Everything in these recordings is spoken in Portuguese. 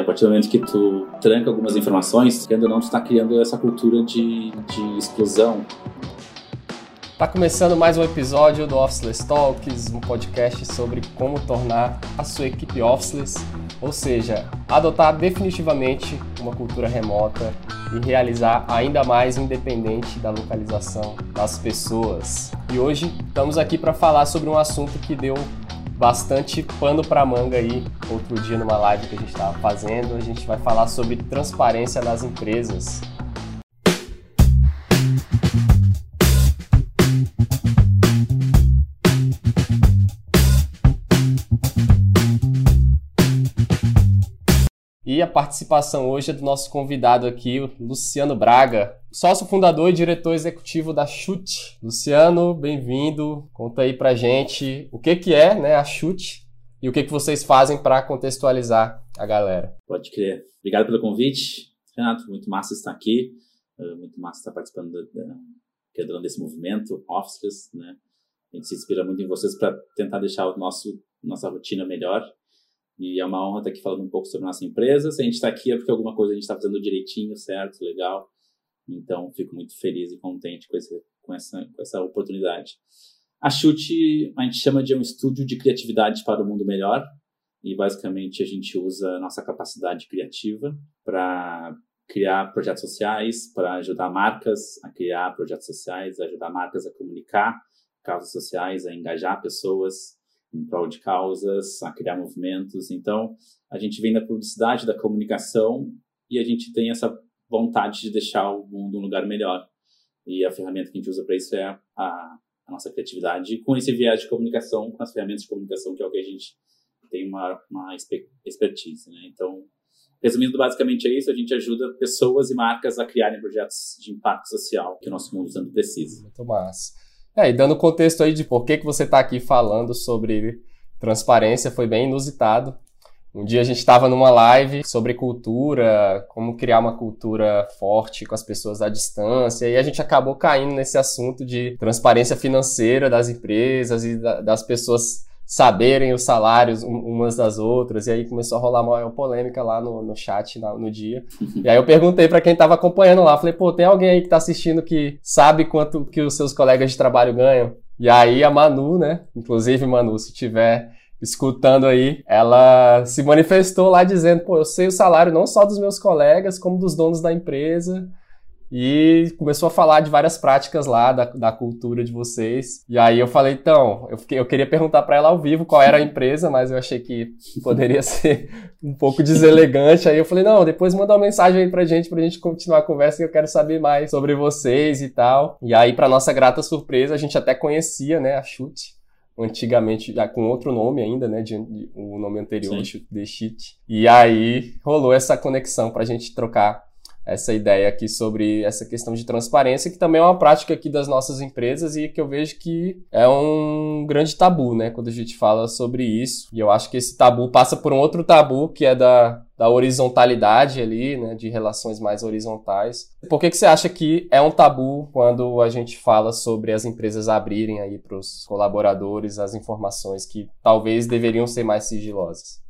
a partir do momento que tu tranca algumas informações, ou não, tu está criando essa cultura de, de exclusão. Tá começando mais um episódio do Officeless Talks, um podcast sobre como tornar a sua equipe officeless, ou seja, adotar definitivamente uma cultura remota e realizar ainda mais independente da localização das pessoas. E hoje estamos aqui para falar sobre um assunto que deu bastante pano para manga aí. Outro dia numa live que a gente estava fazendo, a gente vai falar sobre transparência nas empresas. E a participação hoje é do nosso convidado aqui, Luciano Braga, sócio fundador e diretor executivo da Chute. Luciano, bem-vindo. Conta aí pra gente o que que é, né, a Chute e o que que vocês fazem para contextualizar a galera. Pode crer. Obrigado pelo convite, Renato. Muito massa estar aqui. Uh, muito massa estar participando da, da, desse movimento, Offices, né? A gente se inspira muito em vocês para tentar deixar o nosso nossa rotina melhor e é uma honra estar aqui falando um pouco sobre nossa empresa. Se a gente está aqui é porque alguma coisa a gente está fazendo direitinho, certo, legal. Então, fico muito feliz e contente com, esse, com, essa, com essa oportunidade. A Chute, a gente chama de um estúdio de criatividade para o mundo melhor. E, basicamente, a gente usa a nossa capacidade criativa para criar projetos sociais, para ajudar marcas a criar projetos sociais, ajudar marcas a comunicar causas sociais, a engajar pessoas, em prol de causas, a criar movimentos. Então, a gente vem da publicidade, da comunicação e a gente tem essa vontade de deixar o mundo um lugar melhor. E a ferramenta que a gente usa para isso é a, a, nossa criatividade, com esse viés de comunicação, com as ferramentas de comunicação, que é o que a gente tem uma, uma expertise. Né? Então, resumindo, basicamente é isso: a gente ajuda pessoas e marcas a criarem projetos de impacto social que o nosso mundo precisa. Muito massa. É, e dando contexto aí de por que, que você está aqui falando sobre transparência, foi bem inusitado. Um dia a gente estava numa live sobre cultura, como criar uma cultura forte com as pessoas à distância, e a gente acabou caindo nesse assunto de transparência financeira das empresas e das pessoas saberem os salários umas das outras, e aí começou a rolar uma polêmica lá no, no chat no, no dia. E aí eu perguntei para quem estava acompanhando lá, falei, pô, tem alguém aí que está assistindo que sabe quanto que os seus colegas de trabalho ganham? E aí a Manu, né, inclusive Manu, se tiver escutando aí, ela se manifestou lá dizendo, pô, eu sei o salário não só dos meus colegas, como dos donos da empresa, e começou a falar de várias práticas lá da, da cultura de vocês. E aí eu falei, então, eu, fiquei, eu queria perguntar para ela ao vivo qual era a empresa, mas eu achei que poderia ser um pouco deselegante. Aí eu falei, não, depois manda uma mensagem aí pra gente, pra gente continuar a conversa, que eu quero saber mais sobre vocês e tal. E aí, para nossa grata surpresa, a gente até conhecia, né, a Chute antigamente já com outro nome ainda, né, de, de, o nome anterior, Sim. The Shit. E aí rolou essa conexão pra gente trocar essa ideia aqui sobre essa questão de transparência, que também é uma prática aqui das nossas empresas e que eu vejo que é um grande tabu, né, quando a gente fala sobre isso. E eu acho que esse tabu passa por um outro tabu, que é da, da horizontalidade ali, né, de relações mais horizontais. Por que, que você acha que é um tabu quando a gente fala sobre as empresas abrirem aí para os colaboradores as informações que talvez deveriam ser mais sigilosas?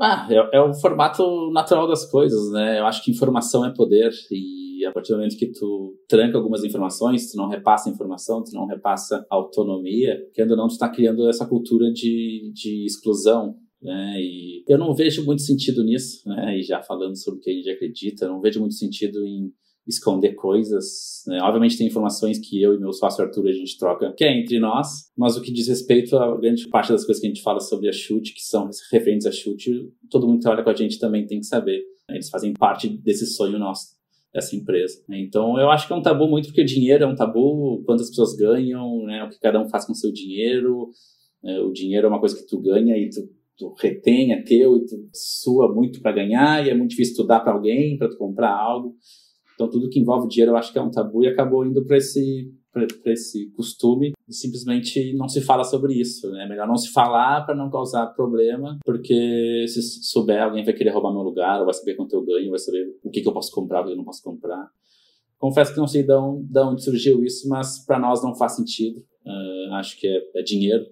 Ah, é, é, o formato natural das coisas, né? Eu acho que informação é poder e a partir do momento que tu tranca algumas informações, tu não repassa informação, tu não repassa autonomia, querendo ou não, tu está criando essa cultura de, de exclusão, né? E eu não vejo muito sentido nisso, né? E já falando sobre o que a gente acredita, não vejo muito sentido em esconder coisas. Né? Obviamente tem informações que eu e meu sócio Arthur a gente troca, que é entre nós, mas o que diz respeito a grande parte das coisas que a gente fala sobre a chute, que são referentes a chute, todo mundo que olha com a gente também tem que saber. Eles fazem parte desse sonho nosso dessa empresa. Então, eu acho que é um tabu muito porque dinheiro é um tabu, quantas pessoas ganham, né? o que cada um faz com o seu dinheiro. Né? O dinheiro é uma coisa que tu ganha e tu, tu retém, é teu e tu sua muito para ganhar e é muito difícil tu dar para alguém, para tu comprar algo. Então, tudo que envolve dinheiro eu acho que é um tabu e acabou indo para esse, esse costume simplesmente não se fala sobre isso. Né? É melhor não se falar para não causar problema, porque se souber, alguém vai querer roubar meu lugar, ou vai saber quanto eu ganho, vai saber o que, que eu posso comprar, o que eu não posso comprar. Confesso que não sei de onde, de onde surgiu isso, mas para nós não faz sentido. Uh, acho que é, é dinheiro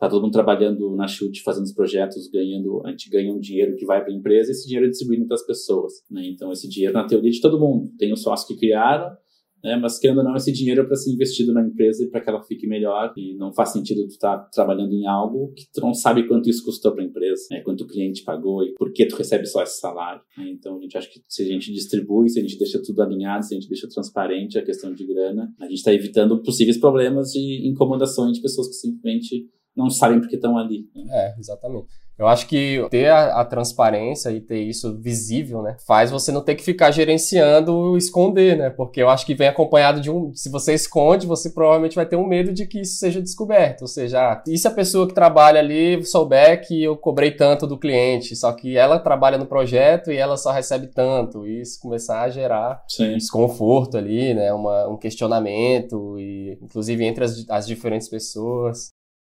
tá todo mundo trabalhando na chute, fazendo os projetos, ganhando, a gente ganha um dinheiro que vai para a empresa e esse dinheiro é distribuído para as pessoas. Né? Então, esse dinheiro, na teoria, de todo mundo. Tem os sócios que criaram, né? Mas querendo ou não, esse dinheiro é para ser investido na empresa e para que ela fique melhor. E não faz sentido tu estar tá trabalhando em algo que tu não sabe quanto isso custou para a empresa, né? quanto o cliente pagou e por que tu recebe só esse salário. Né? Então a gente acha que se a gente distribui, se a gente deixa tudo alinhado, se a gente deixa transparente a questão de grana, a gente está evitando possíveis problemas de incomodações de pessoas que simplesmente não sabem porque estão ali. Né? É, exatamente. Eu acho que ter a, a, transparência e ter isso visível, né, faz você não ter que ficar gerenciando esconder, né? Porque eu acho que vem acompanhado de um. Se você esconde, você provavelmente vai ter um medo de que isso seja descoberto. Ou seja, ah, e se a pessoa que trabalha ali souber que eu cobrei tanto do cliente, só que ela trabalha no projeto e ela só recebe tanto, e isso começar a gerar Sim. desconforto ali, né? Uma, um questionamento, e inclusive entre as, as diferentes pessoas.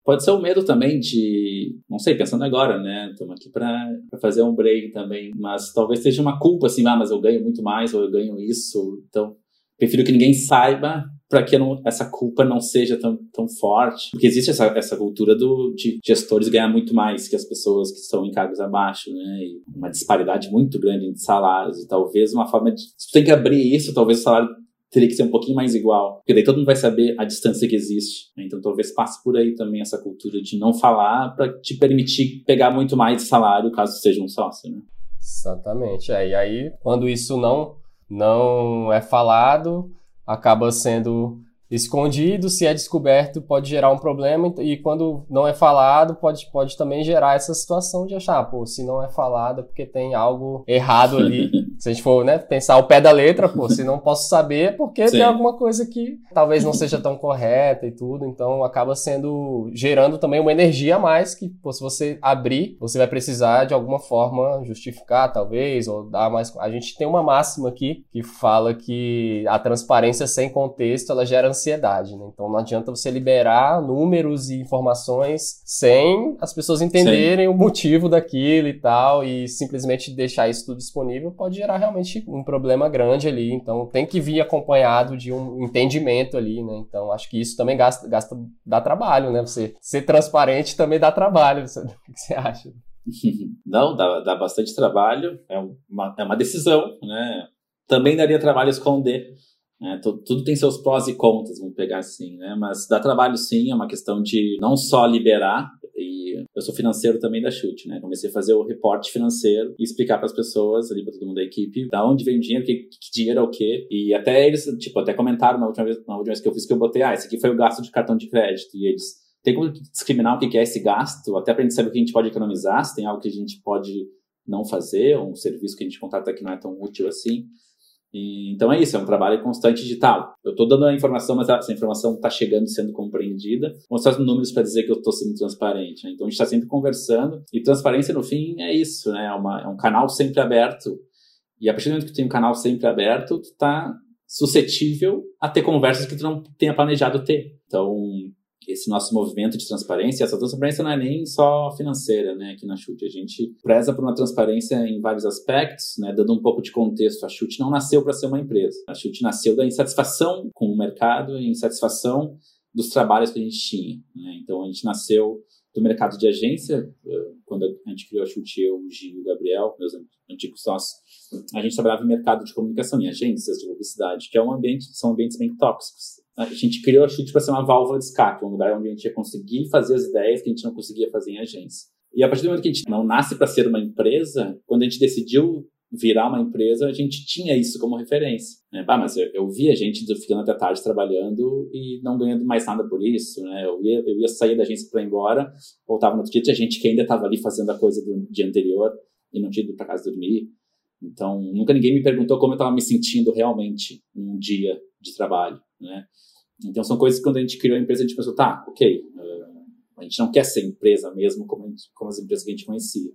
Pode ser o medo também de, não sei, pensando agora, né? Estamos aqui para fazer um break também, mas talvez seja uma culpa assim, ah, mas eu ganho muito mais ou eu ganho isso, então prefiro que ninguém saiba para que não, essa culpa não seja tão, tão forte. Porque existe essa, essa cultura do, de gestores ganhar muito mais que as pessoas que estão em cargos abaixo, né? E uma disparidade muito grande entre salários. E talvez uma forma de. Tu tem que abrir isso, talvez o salário teria que ser um pouquinho mais igual, porque daí todo mundo vai saber a distância que existe. Né? Então talvez passe por aí também essa cultura de não falar para te permitir pegar muito mais salário caso seja um sócio, né? Exatamente. É, e aí, quando isso não não é falado, acaba sendo escondido, se é descoberto, pode gerar um problema, e quando não é falado, pode, pode também gerar essa situação de achar, pô, se não é falado é porque tem algo errado ali. se a gente for né, pensar o pé da letra, pô, se não posso saber é porque Sim. tem alguma coisa que talvez não seja tão correta e tudo, então acaba sendo, gerando também uma energia a mais que, pô, se você abrir, você vai precisar de alguma forma justificar, talvez, ou dar mais... A gente tem uma máxima aqui que fala que a transparência sem contexto, ela gera ansiedade, né? Então não adianta você liberar números e informações sem as pessoas entenderem Sim. o motivo daquilo e tal, e simplesmente deixar isso tudo disponível pode gerar realmente um problema grande ali. Então tem que vir acompanhado de um entendimento ali, né? Então acho que isso também gasta, gasta dá trabalho, né? Você ser transparente também dá trabalho. o que você acha? Não, dá, dá bastante trabalho. É uma, é uma decisão, né? Também daria trabalho esconder é, tudo tem seus prós e contras, vamos pegar assim, né? Mas dá trabalho sim, é uma questão de não só liberar, e eu sou financeiro também da Chute, né? Comecei a fazer o reporte financeiro e explicar para as pessoas, ali para todo mundo da equipe, da onde vem o dinheiro, que, que dinheiro é o quê. E até eles, tipo, até comentaram na última, vez, na última vez que eu fiz que eu botei, ah, esse aqui foi o gasto de cartão de crédito. E eles, tem como discriminar o que é esse gasto, até para a gente saber o que a gente pode economizar, se tem algo que a gente pode não fazer, ou um serviço que a gente contrata que não é tão útil assim. E, então é isso, é um trabalho constante de tal. Eu estou dando a informação, mas essa informação está chegando sendo compreendida. Mostrar os números para dizer que eu estou sendo transparente. Né? Então a gente está sempre conversando. E transparência, no fim, é isso, né? É, uma, é um canal sempre aberto. E a partir do momento que tem um canal sempre aberto, tu está suscetível a ter conversas que tu não tenha planejado ter. Então, esse nosso movimento de transparência, essa transparência não é nem só financeira, né, aqui na Chute. A gente preza por uma transparência em vários aspectos, né, dando um pouco de contexto. A Chute não nasceu para ser uma empresa. A Chute nasceu da insatisfação com o mercado e insatisfação dos trabalhos que a gente tinha. Né? Então, a gente nasceu do mercado de agência, quando a gente criou a Chute, eu, o Gil e o Gabriel, meus antigos sócios, a gente trabalhava em mercado de comunicação, em agências de publicidade, que é um ambiente, são ambientes bem tóxicos a gente criou a Chute para ser uma válvula de escape, um lugar onde a gente ia conseguir fazer as ideias que a gente não conseguia fazer em agência. E a partir do momento que a gente não nasce para ser uma empresa, quando a gente decidiu virar uma empresa, a gente tinha isso como referência. Né? Bah, mas eu, eu via gente ficando até tarde trabalhando e não ganhando mais nada por isso. Né? Eu, ia, eu ia sair da agência para ir embora, voltava no outro dia, tinha gente que ainda estava ali fazendo a coisa do dia anterior e não tinha ido para casa dormir. Então, nunca ninguém me perguntou como eu estava me sentindo realmente num dia de trabalho. Né? Então, são coisas que quando a gente criou a empresa, a gente pensou, tá, ok, uh, a gente não quer ser empresa mesmo como, gente, como as empresas que a gente conhecia.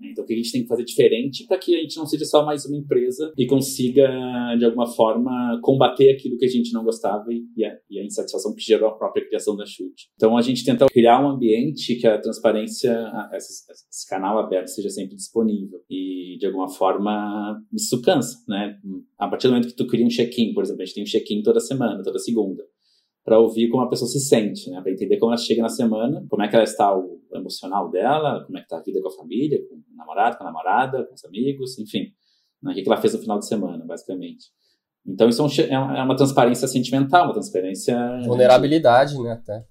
Então, o que a gente tem que fazer diferente para que a gente não seja só mais uma empresa e consiga, de alguma forma, combater aquilo que a gente não gostava e a, e a insatisfação que gerou a própria criação da Chute. Então, a gente tenta criar um ambiente que a transparência, esse, esse canal aberto, seja sempre disponível. E, de alguma forma, isso cansa, né? A partir do momento que tu cria um check-in, por exemplo, a gente tem um check-in toda semana, toda segunda para ouvir como a pessoa se sente, né? Para entender como ela chega na semana, como é que ela está o emocional dela, como é que está a vida com a família, com o namorado, com a namorada, com os amigos, enfim. Né? O que ela fez no final de semana, basicamente. Então isso é, é, é uma transparência sentimental, uma transparência... Vulnerabilidade, de... né, até.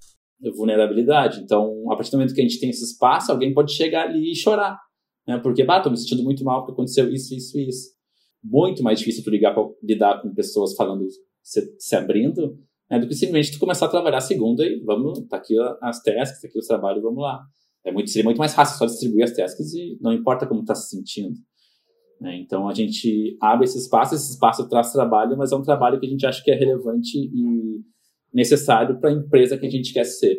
Vulnerabilidade. Então, a partir do momento que a gente tem esse espaço, alguém pode chegar ali e chorar. Né? Porque, bah, tô me sentindo muito mal porque aconteceu isso, isso, isso. Muito mais difícil tu ligar pra, lidar com pessoas falando, se, se abrindo, né, do que simplesmente tu começar a trabalhar a segunda e vamos, tá aqui as tasks, tá aqui os trabalhos, vamos lá. É muito, seria muito mais fácil só distribuir as tasks e não importa como tá se sentindo. Né? Então a gente abre esse espaço, esse espaço traz trabalho, mas é um trabalho que a gente acha que é relevante e necessário para a empresa que a gente quer ser.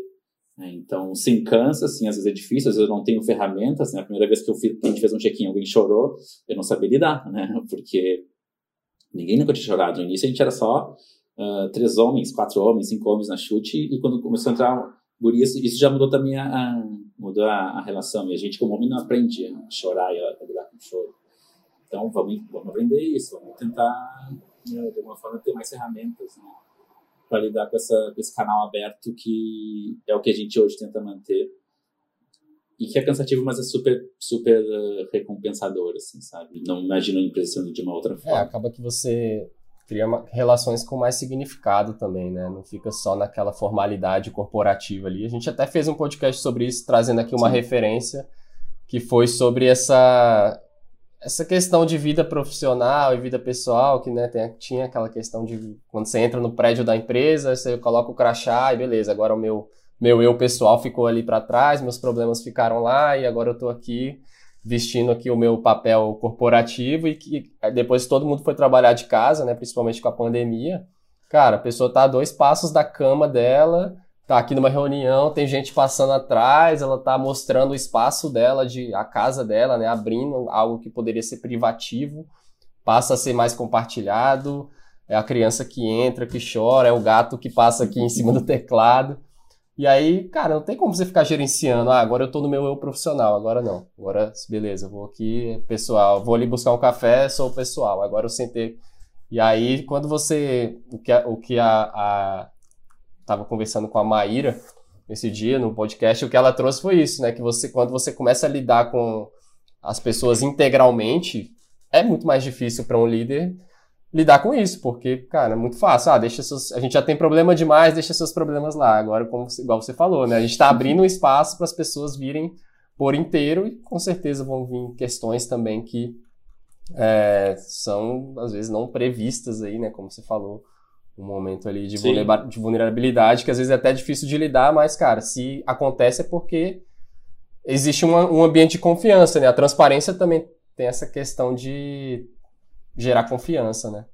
Né? Então, sim, cansa, assim, às vezes é difícil, às vezes eu não tenho ferramentas. Né? A primeira vez que, eu fiz, que a gente fez um check-in, alguém chorou, eu não sabia lidar, né? porque ninguém nunca tinha chorado. No início a gente era só uh, três homens, quatro homens, cinco homens na chute, e quando começou a entrar gurias, isso já mudou também a, a mudou a, a, relação. E a gente, como homem, não aprende a chorar e a, lidar com choro. Então, vamos, vamos aprender isso, vamos tentar, né, de alguma forma, ter mais ferramentas né, para lidar com, essa, com esse canal aberto que é o que a gente hoje tenta manter. E que é cansativo, mas é super, super uh, recompensador, assim, sabe? Não imagino a empresa sendo de uma outra é, forma. É, acaba que você cria relações com mais significado também, né? Não fica só naquela formalidade corporativa ali. A gente até fez um podcast sobre isso, trazendo aqui uma Sim. referência que foi sobre essa essa questão de vida profissional e vida pessoal, que né, tem, tinha aquela questão de quando você entra no prédio da empresa, você coloca o crachá e beleza, agora o meu, meu eu pessoal ficou ali para trás, meus problemas ficaram lá e agora eu estou aqui vestindo aqui o meu papel corporativo e que depois todo mundo foi trabalhar de casa, né, principalmente com a pandemia, cara, a pessoa tá a dois passos da cama dela, tá aqui numa reunião, tem gente passando atrás, ela tá mostrando o espaço dela, de a casa dela, né, abrindo algo que poderia ser privativo, passa a ser mais compartilhado, é a criança que entra, que chora, é o gato que passa aqui em cima do teclado. E aí, cara, não tem como você ficar gerenciando, ah, agora eu tô no meu eu profissional, agora não. Agora, beleza, vou aqui, pessoal, vou ali buscar um café, sou o pessoal, agora eu sentei. E aí, quando você, o que a, o que a, a estava conversando com a Maíra esse dia no podcast, o que ela trouxe foi isso, né? Que você, quando você começa a lidar com as pessoas integralmente, é muito mais difícil para um líder lidar com isso, porque, cara, é muito fácil. Ah, deixa seus, a gente já tem problema demais, deixa seus problemas lá. Agora, como igual você falou, né? A gente está abrindo um espaço para as pessoas virem por inteiro e com certeza vão vir questões também que é, são às vezes não previstas aí, né? Como você falou um momento ali de, de vulnerabilidade que às vezes é até difícil de lidar, mas, cara, se acontece é porque existe uma, um ambiente de confiança, né? A transparência também tem essa questão de gerar confiança, né?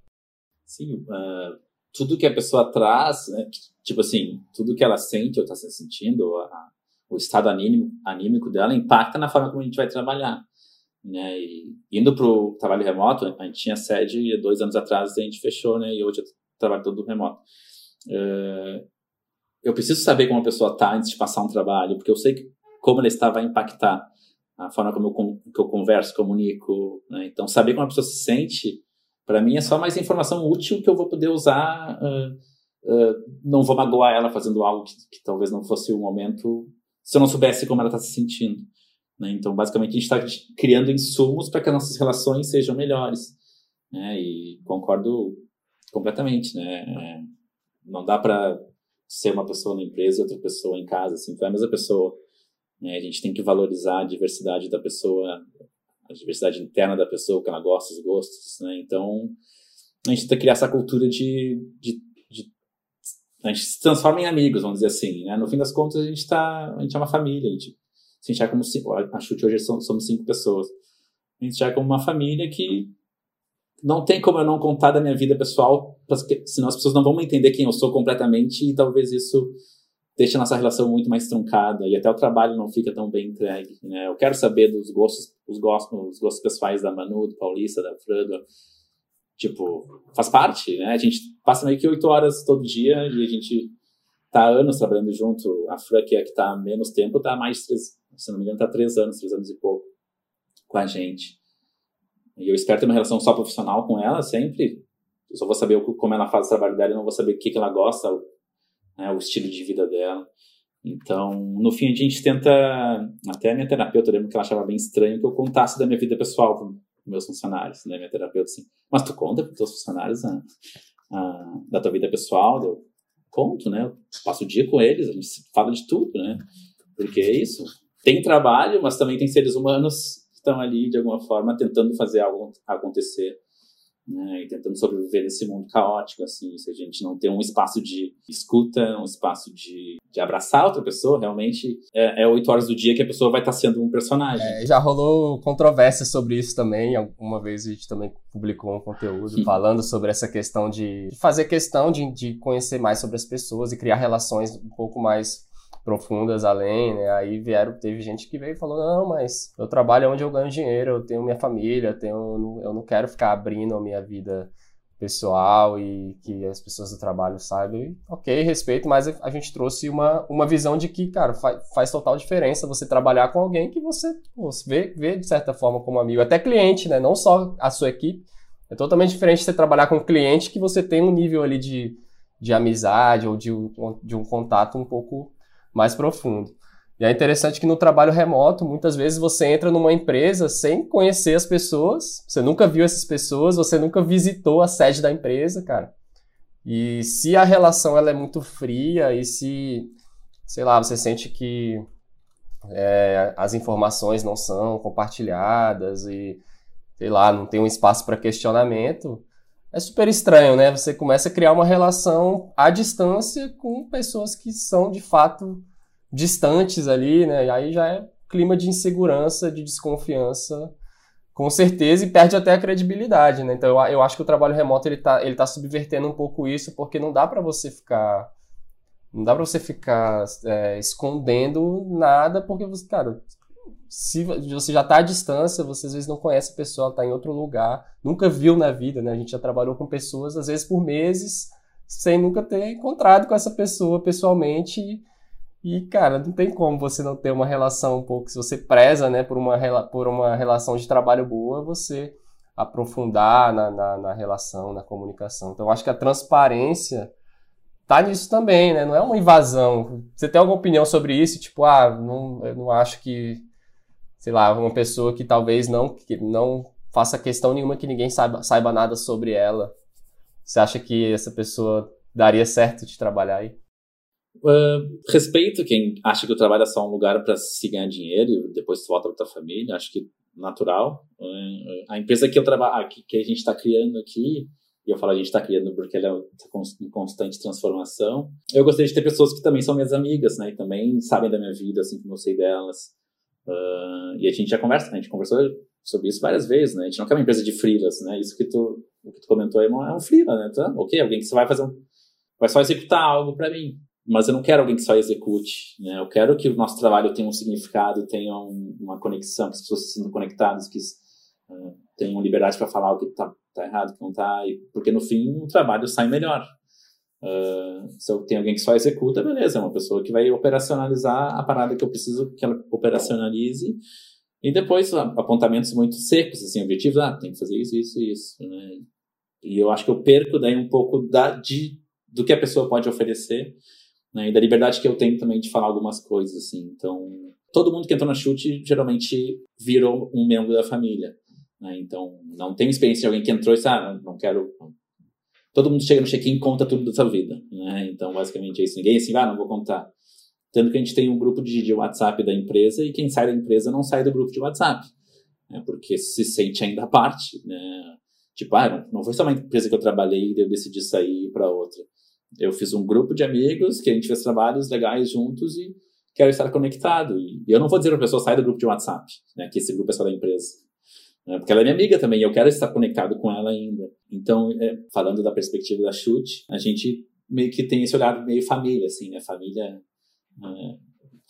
Sim, uh, tudo que a pessoa traz, né? tipo assim, tudo que ela sente ou está se sentindo, a, o estado anímico, anímico dela impacta na forma como a gente vai trabalhar. Né? E indo para o trabalho remoto, a gente tinha sede dois anos atrás, a gente fechou, né? E hoje trabalho todo remoto. Uh, eu preciso saber como a pessoa está antes de passar um trabalho, porque eu sei que como ela está vai impactar a forma como eu, que eu converso, comunico. Né? Então, saber como a pessoa se sente, para mim, é só mais informação útil que eu vou poder usar. Uh, uh, não vou magoar ela fazendo algo que, que, talvez não fosse o momento, se eu não soubesse como ela está se sentindo. Né? Então, basicamente, a gente está criando insumos para que as nossas relações sejam melhores. Né? E concordo completamente, né? É, não dá para ser uma pessoa na empresa e outra pessoa em casa, assim, foi a mesma pessoa. Né? A gente tem que valorizar a diversidade da pessoa, a diversidade interna da pessoa, que ela gosta, os gostos, né? Então, a gente que criar essa cultura de, de, de a gente se transforma em amigos, vamos dizer assim, né? No fim das contas, a gente tá, a gente é uma família, a gente se enxerga como cinco, a chute hoje somos cinco pessoas. A gente enxerga como uma família que não tem como eu não contar da minha vida pessoal, senão as pessoas não vão entender quem eu sou completamente e talvez isso deixe a nossa relação muito mais truncada e até o trabalho não fica tão bem entregue. Né? Eu quero saber dos gostos, os gostos, os gostos pessoais da Manu, do Paulista, da Fran, tipo, faz parte, né? A gente passa meio que oito horas todo dia e a gente tá anos trabalhando junto. A Fran, que é que tá há menos tempo, tá há mais de três, se não me engano, tá três anos, três anos e pouco com a gente. E eu espero ter uma relação só profissional com ela sempre. Eu só vou saber como ela faz o trabalho dela e não vou saber o que, que ela gosta, né, o estilo de vida dela. Então, no fim, a gente tenta. Até a minha terapeuta, eu lembro que ela achava bem estranho que eu contasse da minha vida pessoal para meus funcionários, né? Minha terapeuta assim, mas tu conta para os teus funcionários a, a, da tua vida pessoal? Eu conto, né? Eu passo o dia com eles, a gente fala de tudo, né? Porque é isso. Tem trabalho, mas também tem seres humanos que estão ali, de alguma forma, tentando fazer algo acontecer né, e tentando sobreviver nesse mundo caótico, assim, se a gente não tem um espaço de escuta, um espaço de, de abraçar outra pessoa, realmente é oito horas do dia que a pessoa vai estar sendo um personagem. É, já rolou controvérsia sobre isso também, alguma vez a gente também publicou um conteúdo falando sobre essa questão de fazer questão de, de conhecer mais sobre as pessoas e criar relações um pouco mais profundas além, né? Aí vieram, teve gente que veio e falou, não, mas eu trabalho onde eu ganho dinheiro, eu tenho minha família, eu, tenho, eu não quero ficar abrindo a minha vida pessoal e que as pessoas do trabalho saibam. E, ok, respeito, mas a gente trouxe uma, uma visão de que, cara, faz, faz total diferença você trabalhar com alguém que você, pô, vê, vê de certa forma como amigo, até cliente, né? Não só a sua equipe. É totalmente diferente você trabalhar com um cliente que você tem um nível ali de, de amizade ou de, de um contato um pouco mais profundo. E é interessante que no trabalho remoto, muitas vezes você entra numa empresa sem conhecer as pessoas, você nunca viu essas pessoas, você nunca visitou a sede da empresa, cara. E se a relação ela é muito fria e se, sei lá, você sente que é, as informações não são compartilhadas e, sei lá, não tem um espaço para questionamento, é super estranho, né? Você começa a criar uma relação à distância com pessoas que são de fato distantes ali, né? E aí já é clima de insegurança, de desconfiança, com certeza, e perde até a credibilidade, né? Então eu, eu acho que o trabalho remoto ele tá, ele tá subvertendo um pouco isso, porque não dá para você ficar. Não dá para você ficar é, escondendo nada, porque você, cara, se você já está à distância, você às vezes não conhece a pessoa, está em outro lugar, nunca viu na vida, né? A gente já trabalhou com pessoas, às vezes por meses, sem nunca ter encontrado com essa pessoa pessoalmente. E, cara, não tem como você não ter uma relação um pouco. Se você preza, né, por uma, por uma relação de trabalho boa, você aprofundar na, na, na relação, na comunicação. Então, acho que a transparência tá nisso também, né? Não é uma invasão. Você tem alguma opinião sobre isso? Tipo, ah, não, eu não acho que sei lá, uma pessoa que talvez não, que não faça questão nenhuma que ninguém saiba, saiba nada sobre ela. Você acha que essa pessoa daria certo de trabalhar aí? Uh, respeito quem acha que o trabalho é só um lugar para se ganhar dinheiro e depois volta para tua família. Acho que natural. Uh, a empresa que eu trabalho, que a gente está criando aqui, e eu falo a gente está criando porque ela está em constante transformação. Eu gostaria de ter pessoas que também são minhas amigas, né? E também sabem da minha vida, assim como eu sei delas. Uh, e a gente já conversa, a gente conversou sobre isso várias vezes, né? A gente não quer uma empresa de freelas, né? Isso que tu, o que tu comentou aí é um freela, né? Tá? Ok, alguém que vai fazer um, vai só executar algo para mim, mas eu não quero alguém que só execute, né? Eu quero que o nosso trabalho tenha um significado, tenha um, uma conexão, que as pessoas se sintam conectadas, que uh, tenham liberdade para falar o que tá, tá errado, o que não tá, e, porque no fim o trabalho sai melhor. Uh, se eu tenho alguém que só executa, beleza, é uma pessoa que vai operacionalizar a parada que eu preciso que ela operacionalize. E depois apontamentos muito secos, assim, objetivos, ah, tem que fazer isso, isso isso. Né? E eu acho que eu perco daí um pouco da, de, do que a pessoa pode oferecer né? e da liberdade que eu tenho também de falar algumas coisas, assim. Então, todo mundo que entrou na chute geralmente virou um membro da família. Né? Então, não tenho experiência de alguém que entrou e disse, ah, não quero todo mundo chega no check-in e conta tudo da sua vida, né? Então, basicamente é isso. Ninguém assim, ah, não vou contar. Tanto que a gente tem um grupo de, de WhatsApp da empresa e quem sai da empresa não sai do grupo de WhatsApp, né? porque se sente ainda parte, né? Tipo, ah, não, não foi só uma empresa que eu trabalhei e eu decidi sair para outra. Eu fiz um grupo de amigos que a gente fez trabalhos legais juntos e quero estar conectado. E eu não vou dizer para a pessoa sair do grupo de WhatsApp, né? Que esse grupo é só da empresa né? porque ela é minha amiga também, eu quero estar conectado com ela ainda. Então, é, falando da perspectiva da chute, a gente meio que tem esse olhar meio família, assim, né? Família, é,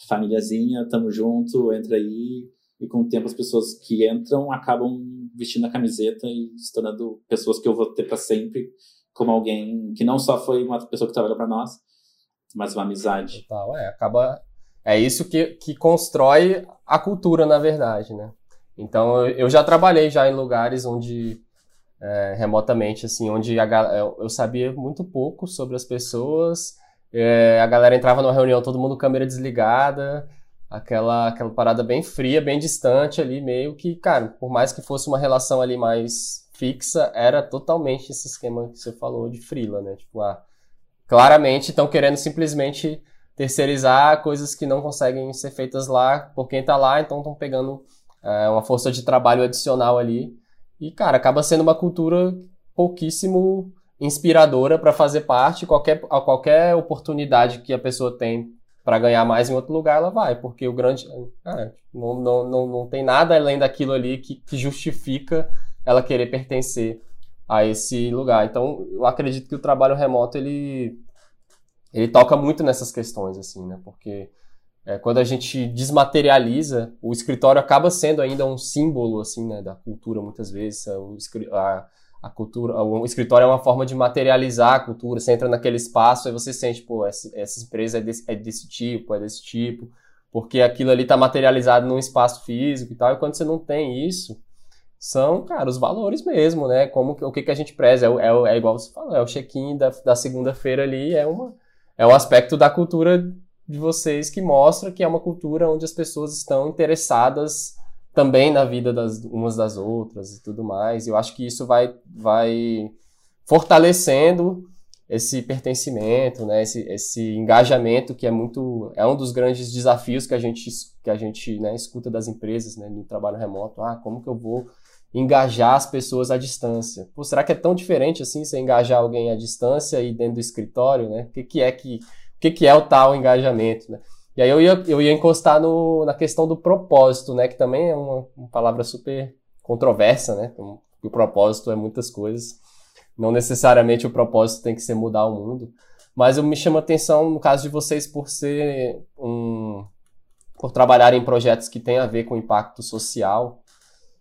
famíliazinha, tamo junto, entra aí, e com o tempo as pessoas que entram acabam vestindo a camiseta e se tornando pessoas que eu vou ter para sempre, como alguém que não só foi uma pessoa que trabalhou para nós, mas uma amizade. Total, é, acaba é isso que, que constrói a cultura, na verdade, né? Então eu já trabalhei já em lugares onde é, remotamente assim, onde a, eu sabia muito pouco sobre as pessoas. É, a galera entrava numa reunião, todo mundo câmera desligada, aquela, aquela parada bem fria, bem distante ali, meio que, cara, por mais que fosse uma relação ali mais fixa, era totalmente esse esquema que você falou de frila, né? Tipo, ah, claramente estão querendo simplesmente terceirizar coisas que não conseguem ser feitas lá por quem está lá, então estão pegando é, uma força de trabalho adicional ali. E, cara, acaba sendo uma cultura pouquíssimo inspiradora para fazer parte. Qualquer, qualquer oportunidade que a pessoa tem para ganhar mais em outro lugar, ela vai, porque o grande. Ah, não, não, não, não tem nada além daquilo ali que, que justifica ela querer pertencer a esse lugar. Então, eu acredito que o trabalho remoto ele ele toca muito nessas questões, assim, né? Porque é, quando a gente desmaterializa, o escritório acaba sendo ainda um símbolo, assim, né, da cultura, muitas vezes. O, a, a cultura, o escritório é uma forma de materializar a cultura. Você entra naquele espaço e você sente, pô, essa, essa empresa é desse, é desse tipo, é desse tipo, porque aquilo ali está materializado num espaço físico e tal. E quando você não tem isso, são, cara, os valores mesmo, né? Como o que, que a gente preza. É, é, é igual você falou, é o check-in da, da segunda-feira ali, é uma é um aspecto da cultura de vocês que mostra que é uma cultura onde as pessoas estão interessadas também na vida das umas das outras e tudo mais. Eu acho que isso vai, vai fortalecendo esse pertencimento, né, esse, esse engajamento que é muito é um dos grandes desafios que a gente que a gente né, escuta das empresas né, no trabalho remoto. Ah, como que eu vou engajar as pessoas à distância. Pô, será que é tão diferente assim você engajar alguém à distância e dentro do escritório, né? O que, que é que que, que é o tal engajamento, né? E aí eu ia, eu ia encostar no, na questão do propósito, né? Que também é uma, uma palavra super controversa, né? O propósito é muitas coisas. Não necessariamente o propósito tem que ser mudar o mundo. Mas eu me chama atenção no caso de vocês por ser um por trabalhar em projetos que têm a ver com impacto social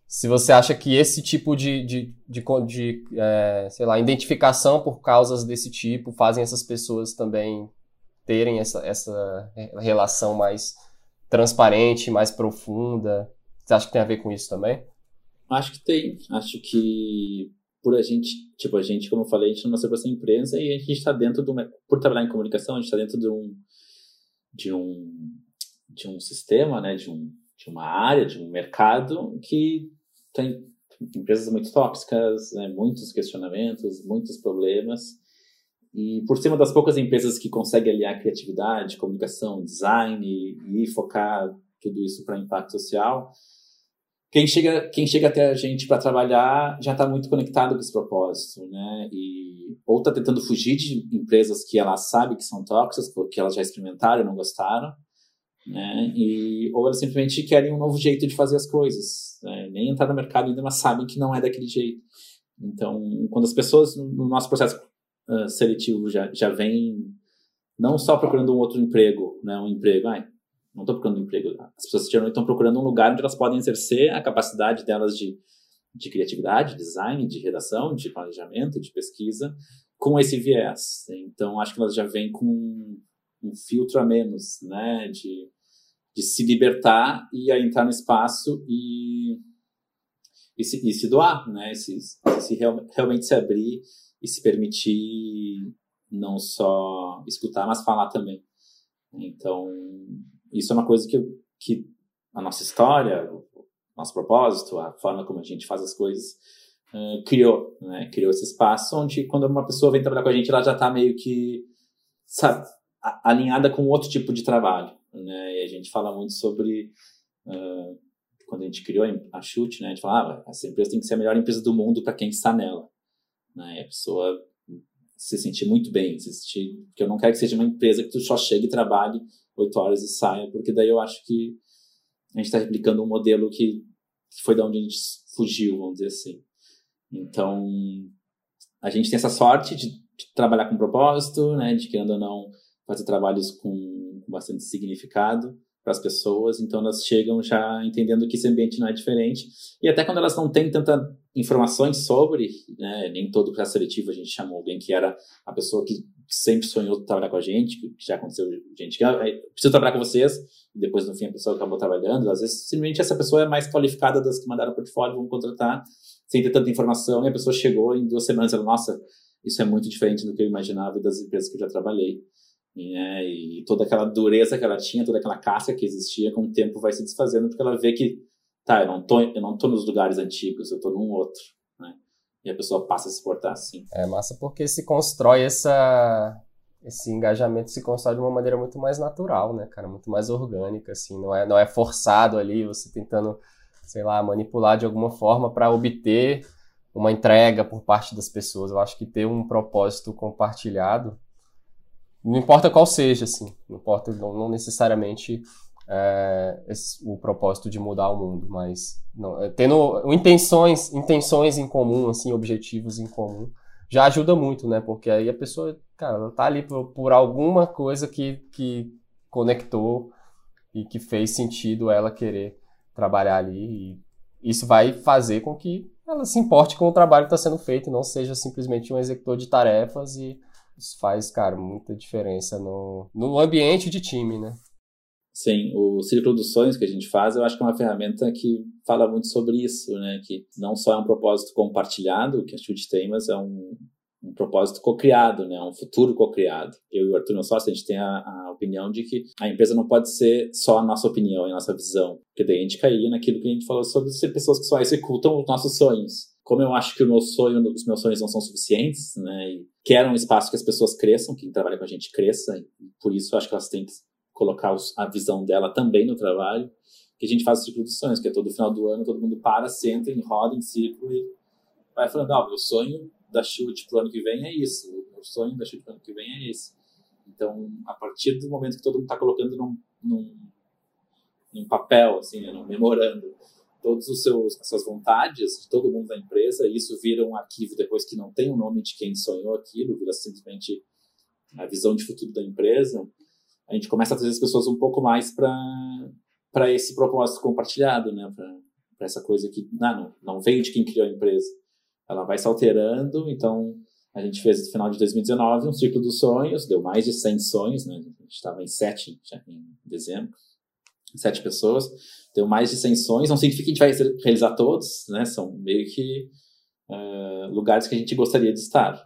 se você acha que esse tipo de, de, de, de é, sei lá, identificação por causas desse tipo fazem essas pessoas também terem essa, essa relação mais transparente, mais profunda. Você acha que tem a ver com isso também? Acho que tem. Acho que por a gente, tipo, a gente, como eu falei, a gente não nasceu para ser empresa e a gente está dentro de uma, por trabalhar em comunicação, a gente está dentro de um, de um, de um sistema, né, de, um, de uma área, de um mercado que tem empresas muito tóxicas, né, muitos questionamentos, muitos problemas. E por cima das poucas empresas que conseguem aliar criatividade, comunicação, design e, e focar tudo isso para impacto social, quem chega, quem chega até a gente para trabalhar já está muito conectado com esse propósito, né? E, ou está tentando fugir de empresas que ela sabe que são tóxicas, porque elas já experimentaram e não gostaram, né? E, ou elas simplesmente querem um novo jeito de fazer as coisas. Né? Nem entrar no mercado ainda, mas sabem que não é daquele jeito. Então, quando as pessoas no nosso processo uh, seletivo já, já vêm não só procurando um outro emprego, né? um emprego, ai, não estou procurando um emprego. As pessoas geralmente estão procurando um lugar onde elas podem exercer a capacidade delas de, de criatividade, design, de redação, de planejamento, de pesquisa, com esse viés. Então, acho que elas já vêm com um filtro a menos, né? De, de se libertar e a entrar no espaço e, e, se, e se doar, né? Se, se real, realmente se abrir e se permitir não só escutar, mas falar também. Então, isso é uma coisa que, que a nossa história, o nosso propósito, a forma como a gente faz as coisas, uh, criou, né? Criou esse espaço onde, quando uma pessoa vem trabalhar com a gente, ela já está meio que, sabe, alinhada com outro tipo de trabalho né? E a gente fala muito sobre uh, quando a gente criou a Chute, né? A gente falava, ah, essa empresa tem que ser a melhor empresa do mundo para quem está nela, né? E a pessoa se sentir muito bem, se sentir, porque eu não quero que seja uma empresa que tu só chegue e trabalhe oito horas e saia, porque daí eu acho que a gente está replicando um modelo que, que foi da onde a gente fugiu, vamos dizer assim. Então, a gente tem essa sorte de, de trabalhar com propósito, né, de querendo ou não fazer trabalhos com com bastante significado para as pessoas, então elas chegam já entendendo que esse ambiente não é diferente. E até quando elas não têm tanta informações sobre, né, nem todo o processo seletivo a gente chamou alguém que era a pessoa que sempre sonhou trabalhar com a gente, que já aconteceu gente que ah, preciso trabalhar com vocês, e depois no fim a pessoa acabou trabalhando. Às vezes simplesmente essa pessoa é mais qualificada das que mandaram o portfólio, vão contratar sem ter tanta informação, e a pessoa chegou em duas semanas e falou, nossa, isso é muito diferente do que eu imaginava das empresas que eu já trabalhei. Né? E toda aquela dureza que ela tinha, toda aquela casca que existia, com o tempo vai se desfazendo, porque ela vê que, tá, eu não tô, eu não tô nos lugares antigos, eu tô num outro. Né? E a pessoa passa a se portar assim. É massa porque se constrói essa, esse engajamento se constrói de uma maneira muito mais natural, né, cara? Muito mais orgânica, assim. Não é, não é forçado ali, você tentando, sei lá, manipular de alguma forma para obter uma entrega por parte das pessoas. Eu acho que ter um propósito compartilhado, não importa qual seja, assim, não importa, não, não necessariamente é, esse, o propósito de mudar o mundo, mas não, é, tendo intenções, intenções em comum, assim, objetivos em comum, já ajuda muito, né? Porque aí a pessoa, cara, ela tá ali por, por alguma coisa que, que conectou e que fez sentido ela querer trabalhar ali. E isso vai fazer com que ela se importe com o trabalho que está sendo feito, não seja simplesmente um executor de tarefas e isso faz, cara, muita diferença no, no ambiente de time, né? Sim, o Círculo dos Sonhos que a gente faz, eu acho que é uma ferramenta que fala muito sobre isso, né? Que não só é um propósito compartilhado, que a Chute tem, mas é um, um propósito co-criado, né? Um futuro co-criado. Eu e o Arthur, meu sócio, a gente tem a, a, opinião de que a empresa não pode ser só a nossa opinião e a nossa visão, porque daí a gente caía naquilo que a gente falou sobre ser pessoas que só executam os nossos sonhos. Como eu acho que o meu sonho, os meus sonhos não são suficientes, né? E quero um espaço que as pessoas cresçam, que trabalha com a gente cresça, e por isso eu acho que elas têm que colocar os, a visão dela também no trabalho, que a gente faz o ciclo dos sonhos, que é todo final do ano, todo mundo para, senta, roda em círculo e vai falando, ah, meu sonho da chute pro ano que vem é isso, o meu sonho da chute pro ano que vem é esse. Então, a partir do momento que todo mundo está colocando num, num, num, papel, assim, né, num memorando, todos os seus as suas vontades de todo mundo da empresa, isso vira um arquivo depois que não tem o nome de quem sonhou aquilo, vira simplesmente a visão de futuro da empresa a gente começa a trazer as pessoas um pouco mais para esse propósito compartilhado, né? Para essa coisa que não, não veio de quem criou a empresa. Ela vai se alterando, então a gente fez no final de 2019 um ciclo dos sonhos, deu mais de 100 sonhos, né? A gente estava em sete já em dezembro, sete pessoas, deu mais de 100 sonhos. Não significa que a gente vai realizar todos, né? São meio que uh, lugares que a gente gostaria de estar.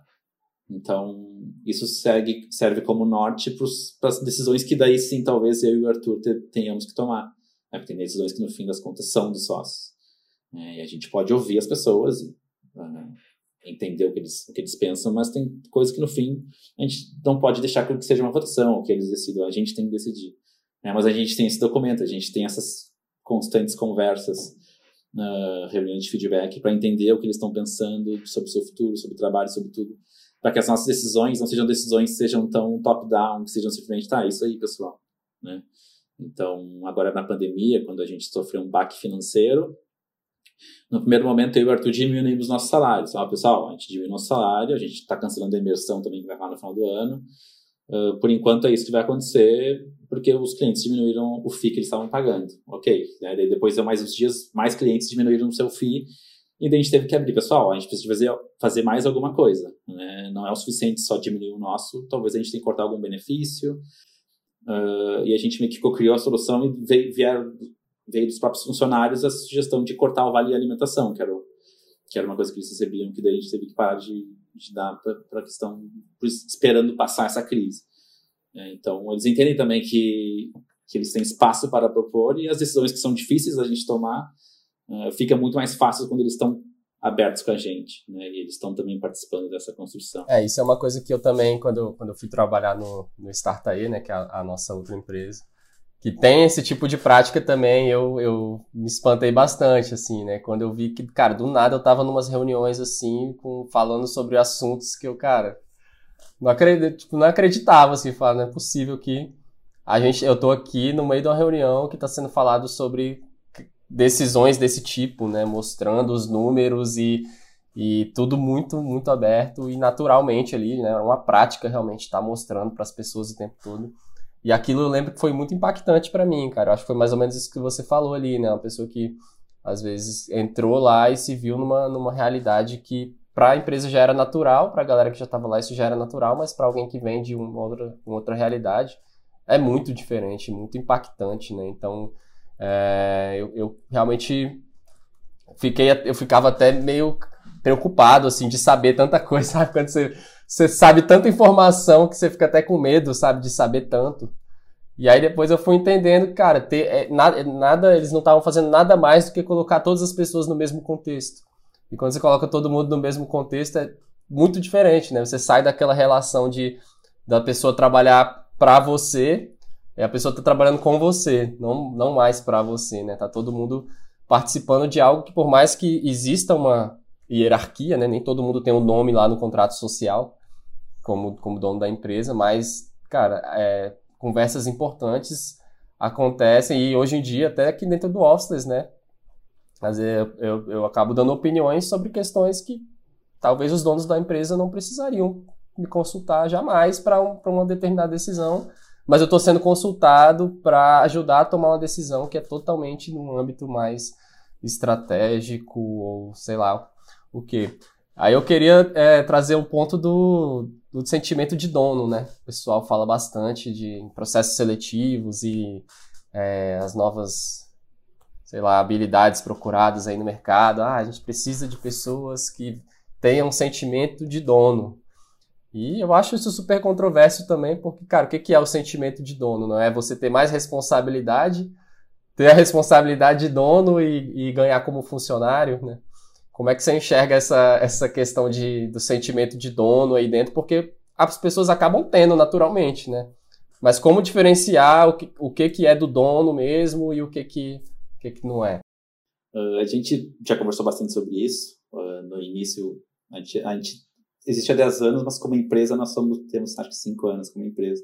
Então, isso segue, serve como norte para as decisões que daí sim, talvez eu e o Arthur te, tenhamos que tomar. Né? Porque tem decisões que no fim das contas são dos sócios. É, e a gente pode ouvir as pessoas e uh, entender o que, eles, o que eles pensam, mas tem coisas que no fim a gente não pode deixar que seja uma votação, que eles decidam, a gente tem que decidir. É, mas a gente tem esse documento, a gente tem essas constantes conversas, uh, reuniões de feedback para entender o que eles estão pensando sobre o seu futuro, sobre o trabalho, sobre tudo para que as nossas decisões não sejam decisões que sejam tão top-down, que sejam simplesmente, tá, isso aí, pessoal, né? Então, agora na pandemia, quando a gente sofreu um baque financeiro, no primeiro momento eu e o Arthur diminuímos nossos salários. Ah, pessoal, a gente diminui nosso salário, a gente está cancelando a imersão também que vai rolar no final do ano. Uh, por enquanto é isso que vai acontecer, porque os clientes diminuíram o FII que eles estavam pagando. Ok, né? Daí depois de mais uns dias, mais clientes diminuíram o seu FII e daí a gente teve que abrir, pessoal, a gente precisa fazer, fazer mais alguma coisa. Né? Não é o suficiente só diminuir o nosso, talvez a gente tenha que cortar algum benefício. Uh, e a gente meio que criou a solução e veio, veio dos próprios funcionários a sugestão de cortar o vale alimentação, que era, que era uma coisa que eles recebiam, que daí a gente teve que parar de, de dar para a questão, esperando passar essa crise. É, então, eles entendem também que, que eles têm espaço para propor e as decisões que são difíceis da gente tomar uh, fica muito mais fácil quando eles estão abertos com a gente, né? E eles estão também participando dessa construção. É, isso é uma coisa que eu também, quando, quando eu fui trabalhar no, no né, que é a, a, nossa outra empresa, que tem esse tipo de prática também, eu, eu me espantei bastante, assim, né? Quando eu vi que, cara, do nada eu tava numas reuniões, assim, com, falando sobre assuntos que eu, cara, não, acredito, tipo, não acreditava, assim, falar, não é possível que a gente, eu tô aqui no meio de uma reunião que está sendo falado sobre decisões desse tipo, né? Mostrando os números e, e tudo muito, muito aberto e naturalmente ali, né? Uma prática realmente tá mostrando para as pessoas o tempo todo. E aquilo eu lembro que foi muito impactante para mim, cara. Eu acho que foi mais ou menos isso que você falou ali, né? Uma pessoa que às vezes entrou lá e se viu numa, numa realidade que para a empresa já era natural, para a galera que já estava lá isso já era natural, mas para alguém que vem de uma outra, uma outra realidade é muito diferente, muito impactante, né? Então, é, eu, eu, realmente fiquei, eu ficava até meio preocupado, assim, de saber tanta coisa, sabe? Quando você, você sabe tanta informação que você fica até com medo, sabe, de saber tanto. E aí depois eu fui entendendo, cara, ter, é, nada, nada, eles não estavam fazendo nada mais do que colocar todas as pessoas no mesmo contexto. E quando você coloca todo mundo no mesmo contexto, é muito diferente, né? Você sai daquela relação de da pessoa trabalhar para você, e a pessoa tá trabalhando com você, não, não mais para você, né? Tá todo mundo participando de algo que por mais que exista uma hierarquia, né? Nem todo mundo tem um nome lá no contrato social como, como dono da empresa, mas, cara, é, conversas importantes acontecem e hoje em dia até aqui dentro do Office, né? Mas eu, eu, eu acabo dando opiniões sobre questões que talvez os donos da empresa não precisariam me consultar jamais para um, uma determinada decisão, mas eu estou sendo consultado para ajudar a tomar uma decisão que é totalmente num âmbito mais estratégico ou sei lá o que. Aí eu queria é, trazer um ponto do, do sentimento de dono, né? O pessoal fala bastante de processos seletivos e é, as novas, sei lá, habilidades procuradas aí no mercado. Ah, a gente precisa de pessoas que tenham um sentimento de dono. E eu acho isso super controverso também, porque, cara, o que é o sentimento de dono? Não é você ter mais responsabilidade, ter a responsabilidade de dono e, e ganhar como funcionário, né? Como é que você enxerga essa, essa questão de, do sentimento de dono aí dentro? Porque as pessoas acabam tendo naturalmente, né? Mas como diferenciar o que, o que, que é do dono mesmo e o que, que, o que, que não é? Uh, a gente já conversou bastante sobre isso. Uh, no início, a gente, a gente existe há 10 anos, mas como empresa nós somos, temos acho que 5 anos como empresa.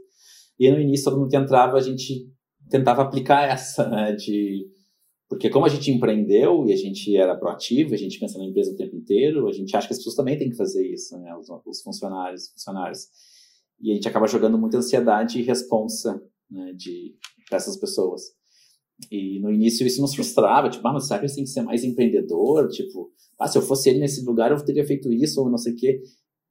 E no início, todo mundo que entrava, a gente tentava aplicar essa, né, de porque como a gente empreendeu e a gente era proativo, a gente pensa na empresa o tempo inteiro, a gente acha que as pessoas também têm que fazer isso, né? Os, os funcionários, funcionários. E a gente acaba jogando muita ansiedade e responsa né, de essas pessoas. E no início isso nos frustrava, tipo, ah, mas que você tem que ser mais empreendedor? Tipo, ah, se eu fosse ele nesse lugar eu teria feito isso ou não sei o quê.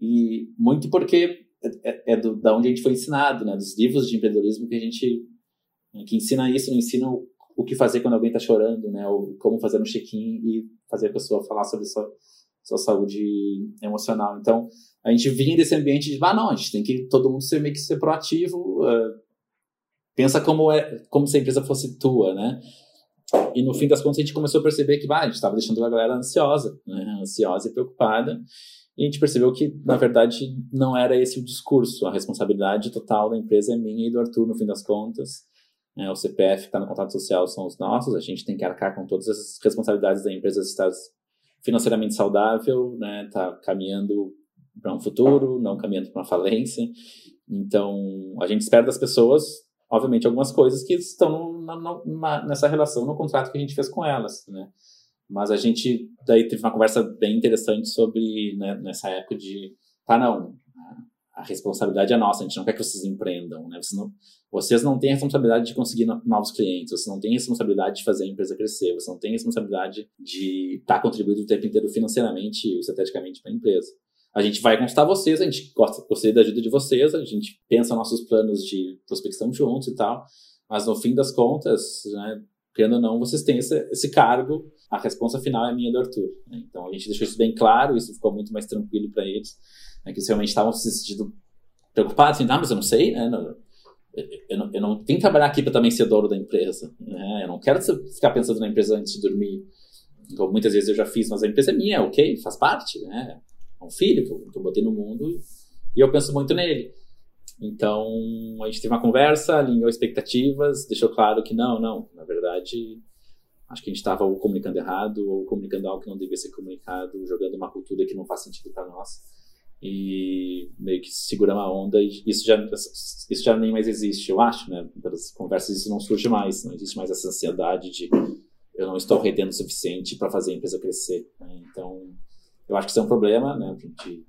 E muito porque é, é, é do, da onde a gente foi ensinado, né? Dos livros de empreendedorismo que a gente que ensina isso, não ensina o que fazer quando alguém está chorando, né? Ou como fazer um check-in e fazer a pessoa falar sobre sua, sua saúde emocional. Então, a gente vinha desse ambiente de, ah, não, a gente tem que todo mundo ser meio que ser proativo, uh, pensa como é, como se a empresa fosse tua, né? E no fim das contas a gente começou a perceber que, ah, a gente estava deixando a galera ansiosa, né? ansiosa e preocupada. E a gente percebeu que, na verdade, não era esse o discurso. A responsabilidade total da empresa é minha e do Arthur, no fim das contas. É, o CPF está no contrato social são os nossos, a gente tem que arcar com todas as responsabilidades da empresa estar financeiramente saudável, né, tá caminhando para um futuro, não caminhando para uma falência. Então, a gente espera das pessoas, obviamente, algumas coisas que estão na, na, nessa relação, no contrato que a gente fez com elas, né? Mas a gente daí teve uma conversa bem interessante sobre, né, nessa época de, tá, não, a responsabilidade é nossa, a gente não quer que vocês empreendam, né? Vocês não, vocês não têm a responsabilidade de conseguir novos clientes, vocês não têm a responsabilidade de fazer a empresa crescer, vocês não têm a responsabilidade de estar tá contribuindo o tempo inteiro financeiramente e estrategicamente para a empresa. A gente vai consultar vocês, a gente gosta, gostaria da ajuda de vocês, a gente pensa nossos planos de prospecção juntos e tal, mas no fim das contas, né, querendo ou não, vocês têm esse, esse cargo, a resposta final é minha do Arthur. Né? Então a gente deixou isso bem claro, isso ficou muito mais tranquilo para eles né, que realmente estavam se sentindo preocupados, assim, ah, mas eu não sei, né, eu, não, eu não tenho que trabalhar aqui para também ser dono da empresa, né, eu não quero ficar pensando na empresa antes de dormir, como muitas vezes eu já fiz, mas a empresa é minha, ok, faz parte, né, é um filho que eu, que eu botei no mundo e eu penso muito nele. Então, a gente teve uma conversa, alinhou expectativas, deixou claro que não, não, na verdade, acho que a gente estava ou comunicando errado ou comunicando algo que não devia ser comunicado, jogando uma cultura que não faz sentido para nós e meio que segura uma onda e isso já isso já nem mais existe eu acho né pelas conversas isso não surge mais não existe mais essa ansiedade de eu não estou retendo o suficiente para fazer a empresa crescer né? então eu acho que isso é um problema né de,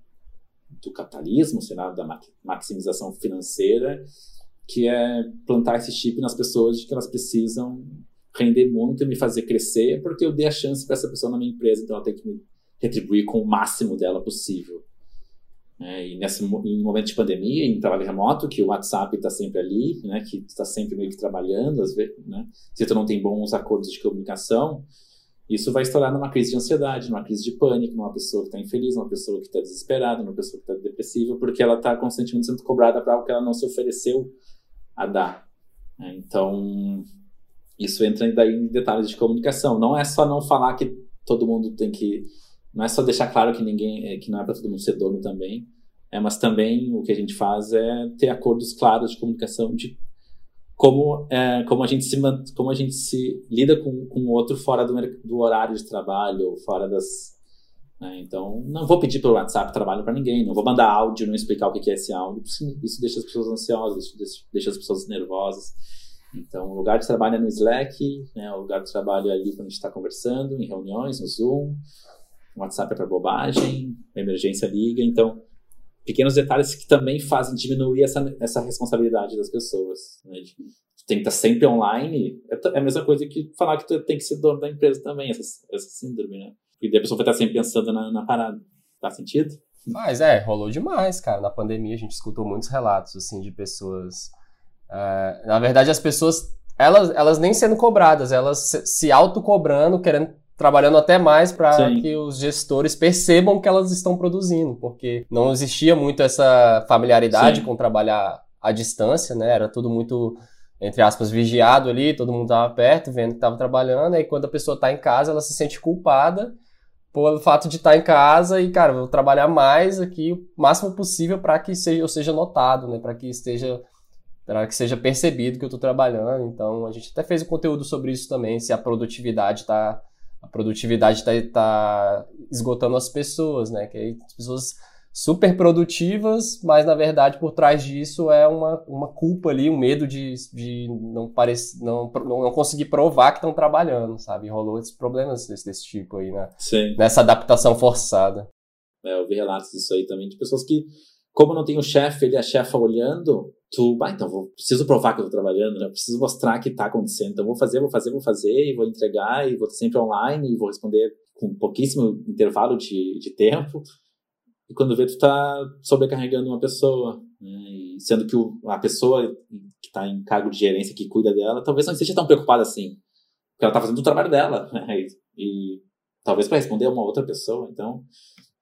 do capitalismo sei lá da maximização financeira que é plantar esse chip nas pessoas de que elas precisam render muito e me fazer crescer porque eu dei a chance para essa pessoa na minha empresa então ela tem que me retribuir com o máximo dela possível é, e nesse em momento de pandemia, em trabalho remoto, que o WhatsApp está sempre ali, né, que está sempre meio que trabalhando, às vezes, né, se tu não tem bons acordos de comunicação, isso vai estourar numa crise de ansiedade, numa crise de pânico, numa pessoa que está infeliz, numa pessoa que está desesperada, numa pessoa que está depressiva, porque ela está constantemente sendo cobrada para algo que ela não se ofereceu a dar. Né? Então, isso entra daí em detalhes de comunicação. Não é só não falar que todo mundo tem que. Não é só deixar claro que ninguém, é, que não é para todo mundo ser dono também, é, mas também o que a gente faz é ter acordos claros de comunicação de como, é, como, a, gente se, como a gente se lida com, o outro fora do, do horário de trabalho, fora das. Né? Então, não vou pedir pelo WhatsApp trabalho para ninguém, não vou mandar áudio, não explicar o que é esse áudio. Isso deixa as pessoas ansiosas, isso deixa as pessoas nervosas. Então, o lugar de trabalho é no Slack, né? o lugar de trabalho é ali quando a gente está conversando, em reuniões, no Zoom. WhatsApp é para bobagem, emergência liga. Então, pequenos detalhes que também fazem diminuir essa, essa responsabilidade das pessoas. Né? De, tu tem que estar sempre online, é, é, a mesma coisa que falar que tu tem que ser dono da empresa também, essa, essa síndrome, né? Porque a pessoa vai estar sempre pensando na, na parada. Faz sentido? Mas é, rolou demais, cara. Na pandemia a gente escutou muitos relatos, assim, de pessoas... Uh, na verdade, as pessoas, elas, elas nem sendo cobradas, elas se, se auto-cobrando, querendo trabalhando até mais para que os gestores percebam que elas estão produzindo, porque não existia muito essa familiaridade Sim. com trabalhar à distância, né? Era tudo muito entre aspas vigiado ali, todo mundo estava perto, vendo que estava trabalhando, e quando a pessoa está em casa, ela se sente culpada pelo fato de estar tá em casa e, cara, vou trabalhar mais aqui o máximo possível para que seja, eu seja notado, né? Para que esteja para que seja percebido que eu estou trabalhando. Então, a gente até fez um conteúdo sobre isso também, se a produtividade está a produtividade está tá esgotando as pessoas, né? Que aí as pessoas super produtivas, mas na verdade por trás disso é uma, uma culpa ali, um medo de, de não, parece, não, não conseguir provar que estão trabalhando, sabe? rolou esses problemas desse, desse tipo aí, né? Sim. Nessa adaptação forçada. É, eu vi relatos disso aí também, de pessoas que, como não tem o chefe, ele é a chefa olhando, tu, ah, então vou, preciso provar que eu tô trabalhando, né? Preciso mostrar que tá acontecendo. Então vou fazer, vou fazer, vou fazer, e vou entregar, e vou sempre online, e vou responder com pouquíssimo intervalo de, de tempo. E quando vê, tu tá sobrecarregando uma pessoa, né? Sendo que o, a pessoa que tá em cargo de gerência, que cuida dela, talvez não esteja tão preocupada assim. Porque ela tá fazendo o trabalho dela, né? E, e talvez para responder a uma outra pessoa. Então,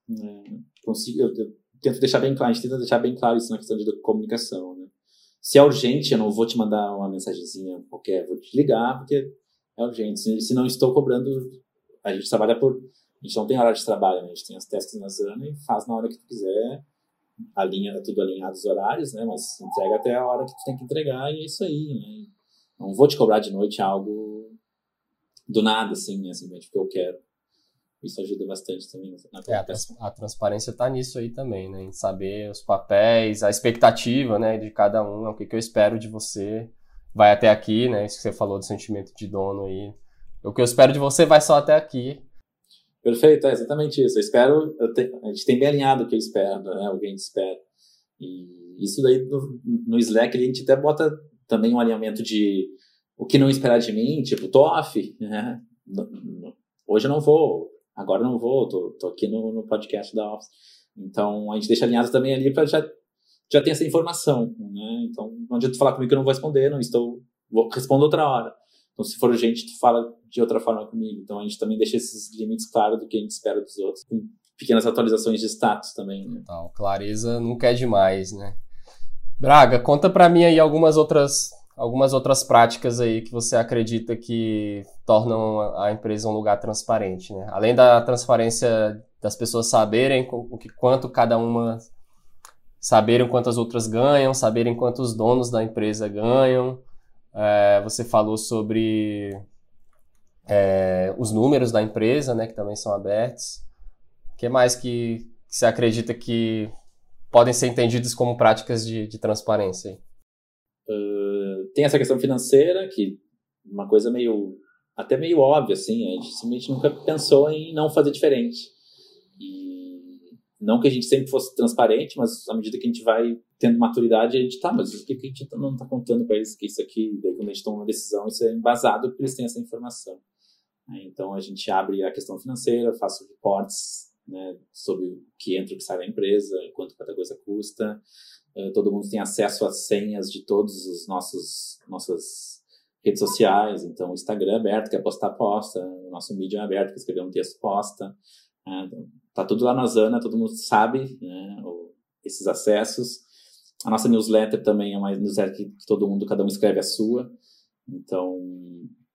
é, consigo, eu, eu tento deixar bem claro, a gente tenta deixar bem claro isso na questão de comunicação, né? Se é urgente, eu não vou te mandar uma mensagenzinha qualquer, vou te ligar, porque é urgente. Se, se não estou cobrando, a gente trabalha por. A gente não tem hora de trabalho, né? a gente tem as testes na Zana e faz na hora que tu quiser, alinha tudo alinhado os horários, né? Mas entrega até a hora que tu tem que entregar e é isso aí, né? Não vou te cobrar de noite algo do nada, assim, né? Simplesmente porque eu quero. Isso ajuda bastante também na é, a, trans, a, transparência está nisso aí também, né? Em saber os papéis, a expectativa, né, de cada um, o que, que eu espero de você. Vai até aqui, né? Isso que você falou do sentimento de dono aí. O que eu espero de você vai só até aqui. Perfeito, é exatamente isso. Eu espero, eu te, a gente tem bem alinhado o que eu espero, né? Alguém espera. E isso daí no, no Slack a gente até bota também um alinhamento de o que não esperar de mim, tipo, tô off, né? Hoje eu não vou agora não vou, tô, tô aqui no, no podcast da Office. Então, a gente deixa alinhado também ali para já, já ter essa informação, né? Então, não adianta falar comigo que eu não vou responder, não estou, vou, respondo outra hora. Então, se for urgente, tu fala de outra forma comigo. Então, a gente também deixa esses limites claros do que a gente espera dos outros, com pequenas atualizações de status também, né? Clareza nunca é demais, né? Braga, conta para mim aí algumas outras algumas outras práticas aí que você acredita que tornam a empresa um lugar transparente, né? Além da transparência das pessoas saberem o que quanto cada uma saberem quanto as outras ganham, saberem quanto os donos da empresa ganham. É, você falou sobre é, os números da empresa, né, que também são abertos. O que mais que, que você acredita que podem ser entendidos como práticas de, de transparência? Tem essa questão financeira, que uma coisa meio até meio óbvia, assim, a gente simplesmente nunca pensou em não fazer diferente. E não que a gente sempre fosse transparente, mas à medida que a gente vai tendo maturidade, a gente tá, mas o que, a gente não está contando para eles que isso aqui, daí quando a gente toma uma decisão, isso é embasado porque eles têm essa informação. Então a gente abre a questão financeira, faço reportes né, sobre o que entra e o que sai da empresa, quanto cada coisa custa, todo mundo tem acesso às senhas de todos os nossos nossas redes sociais, então o Instagram é aberto, quer postar, posta, o nosso mídia é aberto, quer escrever um texto, posta. É, tá tudo lá na Zana, todo mundo sabe né, esses acessos. A nossa newsletter também é uma newsletter que todo mundo, cada um escreve a sua. Então,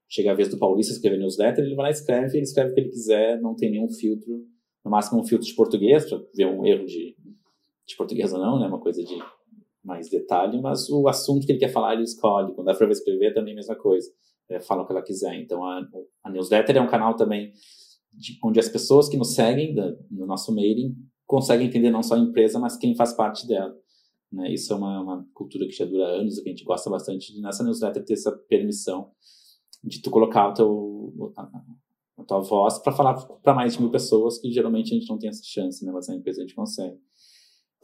chega a vez do Paulista escrever newsletter, ele vai lá e escreve, ele escreve o que ele quiser, não tem nenhum filtro, no máximo um filtro de português, para ver um erro de, de português não, né, uma coisa de mais detalhe, mas o assunto que ele quer falar ele escolhe. Quando a Fran vai escrever, também a mesma coisa. É, fala o que ela quiser. Então, a, a newsletter é um canal também de, onde as pessoas que nos seguem da, no nosso mailing conseguem entender não só a empresa, mas quem faz parte dela. Né? Isso é uma, uma cultura que já dura anos, que a gente gosta bastante de nessa newsletter ter essa permissão de tu colocar o teu, a, a tua voz para falar para mais de mil pessoas, que geralmente a gente não tem essa chance, né? mas na empresa a gente consegue.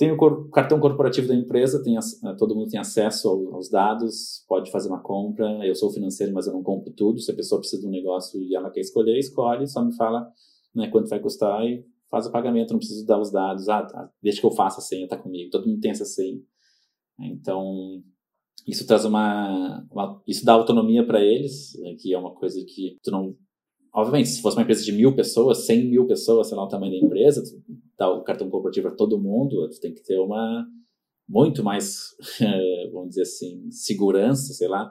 Tem o cartão corporativo da empresa, tem, eh, todo mundo tem acesso aos dados, pode fazer uma compra. Eu sou financeiro, mas eu não compro tudo. Se a pessoa precisa de um negócio e ela quer escolher, escolhe, só me fala né, quanto vai custar e faz o pagamento. Não preciso dar os dados. Ah, tá, deixa que eu faça a senha, tá comigo. Todo mundo tem essa senha. Então, isso traz uma, uma isso dá autonomia para eles, né, que é uma coisa que tu não obviamente, se fosse uma empresa de mil pessoas, cem mil pessoas, sei lá, o tamanho da empresa, dá o cartão corporativo a todo mundo, tem que ter uma muito mais, vamos dizer assim, segurança, sei lá,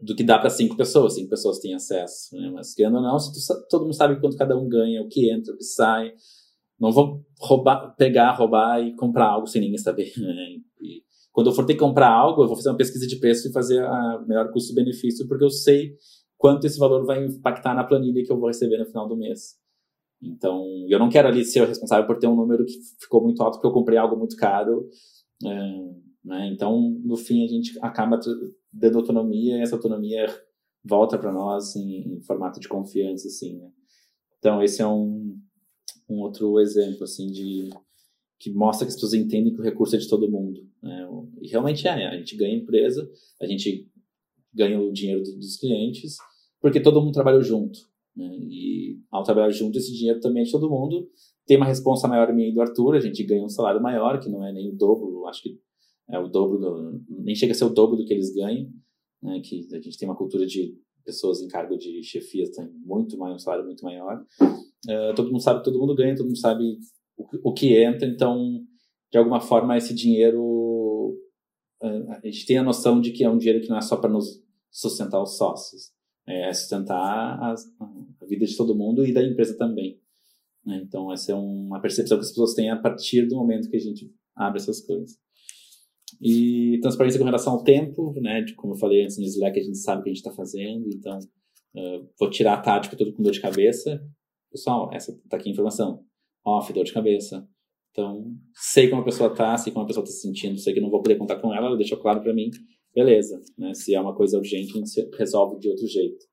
do que dá para cinco pessoas. Cinco pessoas têm acesso, né? Mas ganhando ou não, tu, todo mundo sabe quanto cada um ganha, o que entra, o que sai. Não vou roubar, pegar, roubar e comprar algo sem ninguém saber. Né? E quando eu for ter que comprar algo, eu vou fazer uma pesquisa de preço e fazer a melhor custo-benefício, porque eu sei quanto esse valor vai impactar na planilha que eu vou receber no final do mês. Então, eu não quero ali ser o responsável por ter um número que ficou muito alto porque eu comprei algo muito caro. É, né? Então, no fim, a gente acaba dando autonomia e essa autonomia volta para nós em, em, formato de confiança, assim, né? Então, esse é um, um outro exemplo, assim, de que mostra que as pessoas entendem que o recurso é de todo mundo. Né? E realmente é, a gente ganha empresa, a gente ganha o dinheiro dos clientes, porque todo mundo trabalhou junto. Né? E ao trabalhar junto, esse dinheiro também é de todo mundo. Tem uma responsa maior minha e do Arthur, a gente ganha um salário maior, que não é nem o dobro, acho que é o dobro, do, nem chega a ser o dobro do que eles ganham, né? que a gente tem uma cultura de pessoas em cargo de chefia tem muito mais um salário muito maior. Uh, todo mundo sabe, todo mundo ganha, todo mundo sabe o, o que entra, então de alguma forma esse dinheiro uh, a gente tem a noção de que é um dinheiro que não é só para nos sustentar os sócios, é sustentar a, a vida de todo mundo e da empresa também. Né? Então, essa é uma percepção que as pessoas têm a partir do momento que a gente abre essas coisas. E transparência com relação ao tempo, né? De, como eu falei antes no Slack, a gente sabe o que a gente está fazendo, então uh, vou tirar a que eu com dor de cabeça. Pessoal, essa tá aqui a informação. Off, dor de cabeça. Então, sei como a pessoa tá, sei como a pessoa está se sentindo, sei que não vou poder contar com ela, ela deixou claro para mim beleza, né? Se é uma coisa urgente, a gente resolve de outro jeito.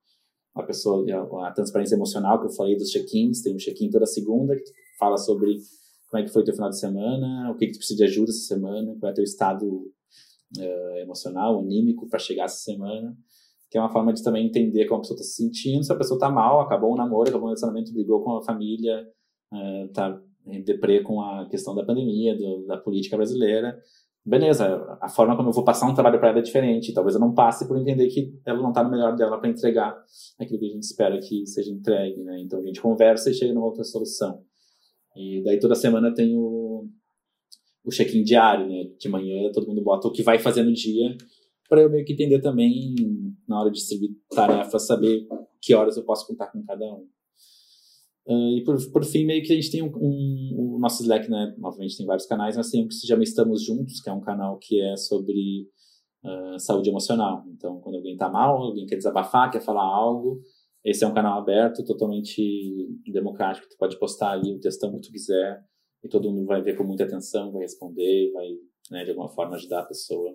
A pessoa, a, transparência emocional que eu falei dos check-ins, tem um check-in toda segunda que fala sobre como é que foi o teu final de semana, o que, que tu precisa de ajuda essa semana, qual é o teu estado uh, emocional, anímico para chegar essa semana, que é uma forma de também entender como a pessoa está se sentindo, se a pessoa está mal, acabou um namoro, acabou um relacionamento, brigou com a família, está uh, em deprê com a questão da pandemia, do, da política brasileira, beleza, a forma como eu vou passar um trabalho para ela é diferente. Talvez eu não passe por entender que ela não está no melhor dela para entregar aquilo que a gente espera que seja entregue, né? Então a gente conversa e chega numa outra solução. E daí toda semana tem o, o check-in diário, né? De manhã todo mundo bota o que vai fazer no dia para eu meio que entender também na hora de distribuir tarefas, saber que horas eu posso contar com cada um. Uh, e por, por fim, meio que a gente tem um, um, nosso Slack, né? Tem vários canais, mas tem um que se chama Estamos Juntos, que é um canal que é sobre uh, saúde emocional. Então, quando alguém tá mal, alguém quer desabafar, quer falar algo, esse é um canal aberto, totalmente democrático. Tu pode postar ali o textão que tu quiser e todo mundo vai ver com muita atenção, vai responder, vai, né, de alguma forma, ajudar a pessoa.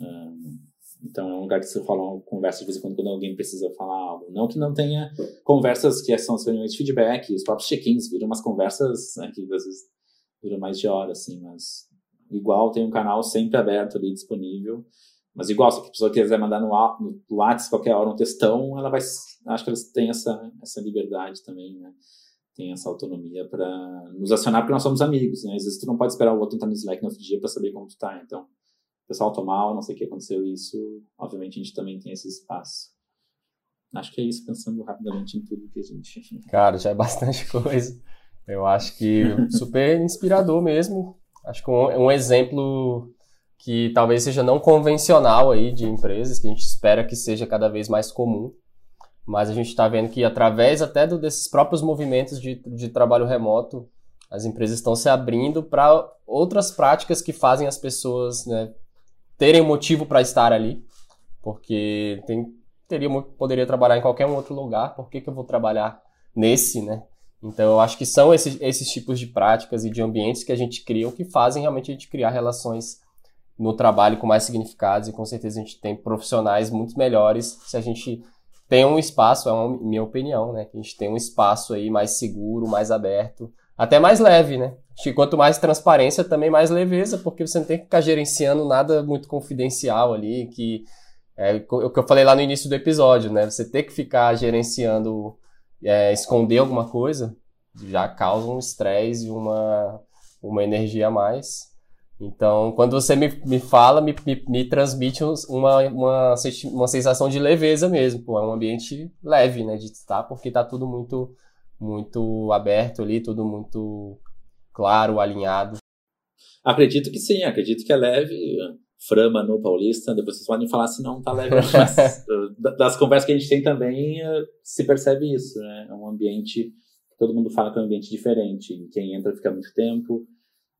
Uh, então é um lugar que rola uma conversa de vez em quando, quando alguém precisa falar algo. Não que não tenha conversas que são as reuniões de feedback, os próprios check-ins viram umas conversas né, que às vezes duram mais de hora, assim, mas igual tem um canal sempre aberto ali, disponível. Mas igual, se a pessoa quiser mandar no, no WhatsApp qualquer hora um textão, ela vai. Acho que eles têm essa, essa liberdade também, né? Tem essa autonomia para nos acionar porque nós somos amigos, né? Às vezes tu não pode esperar o outro entrar no Slack no outro dia para saber como tu tá. Então, o pessoal tomou mal, não sei o que aconteceu isso, obviamente a gente também tem esse espaço. Acho que é isso, pensando rapidamente em tudo que a gente. Cara, já é bastante coisa. Eu acho que super inspirador mesmo. Acho que um, um exemplo que talvez seja não convencional aí de empresas, que a gente espera que seja cada vez mais comum. Mas a gente está vendo que através até do, desses próprios movimentos de, de trabalho remoto, as empresas estão se abrindo para outras práticas que fazem as pessoas né, terem motivo para estar ali, porque tem, teria, poderia trabalhar em qualquer um outro lugar, por que, que eu vou trabalhar nesse, né? Então, eu acho que são esses, esses tipos de práticas e de ambientes que a gente cria que fazem realmente a gente criar relações no trabalho com mais significados e com certeza a gente tem profissionais muito melhores se a gente tem um espaço, é uma minha opinião, né? Que a gente tem um espaço aí mais seguro, mais aberto, até mais leve, né? Acho que quanto mais transparência, também mais leveza, porque você não tem que ficar gerenciando nada muito confidencial ali, que é o que eu falei lá no início do episódio, né? Você ter que ficar gerenciando, é, esconder alguma coisa, já causa um estresse e uma, uma energia a mais. Então, quando você me, me fala, me, me, me transmite uma, uma, uma sensação de leveza mesmo. Pô, é um ambiente leve, né, de estar, porque está tudo muito, muito aberto ali, tudo muito claro, alinhado. Acredito que sim, acredito que é leve. Frama no Paulista, depois vocês podem falar se não tá leve. Mas das conversas que a gente tem também se percebe isso, né? É um ambiente todo mundo fala que é um ambiente diferente. Quem entra fica muito tempo,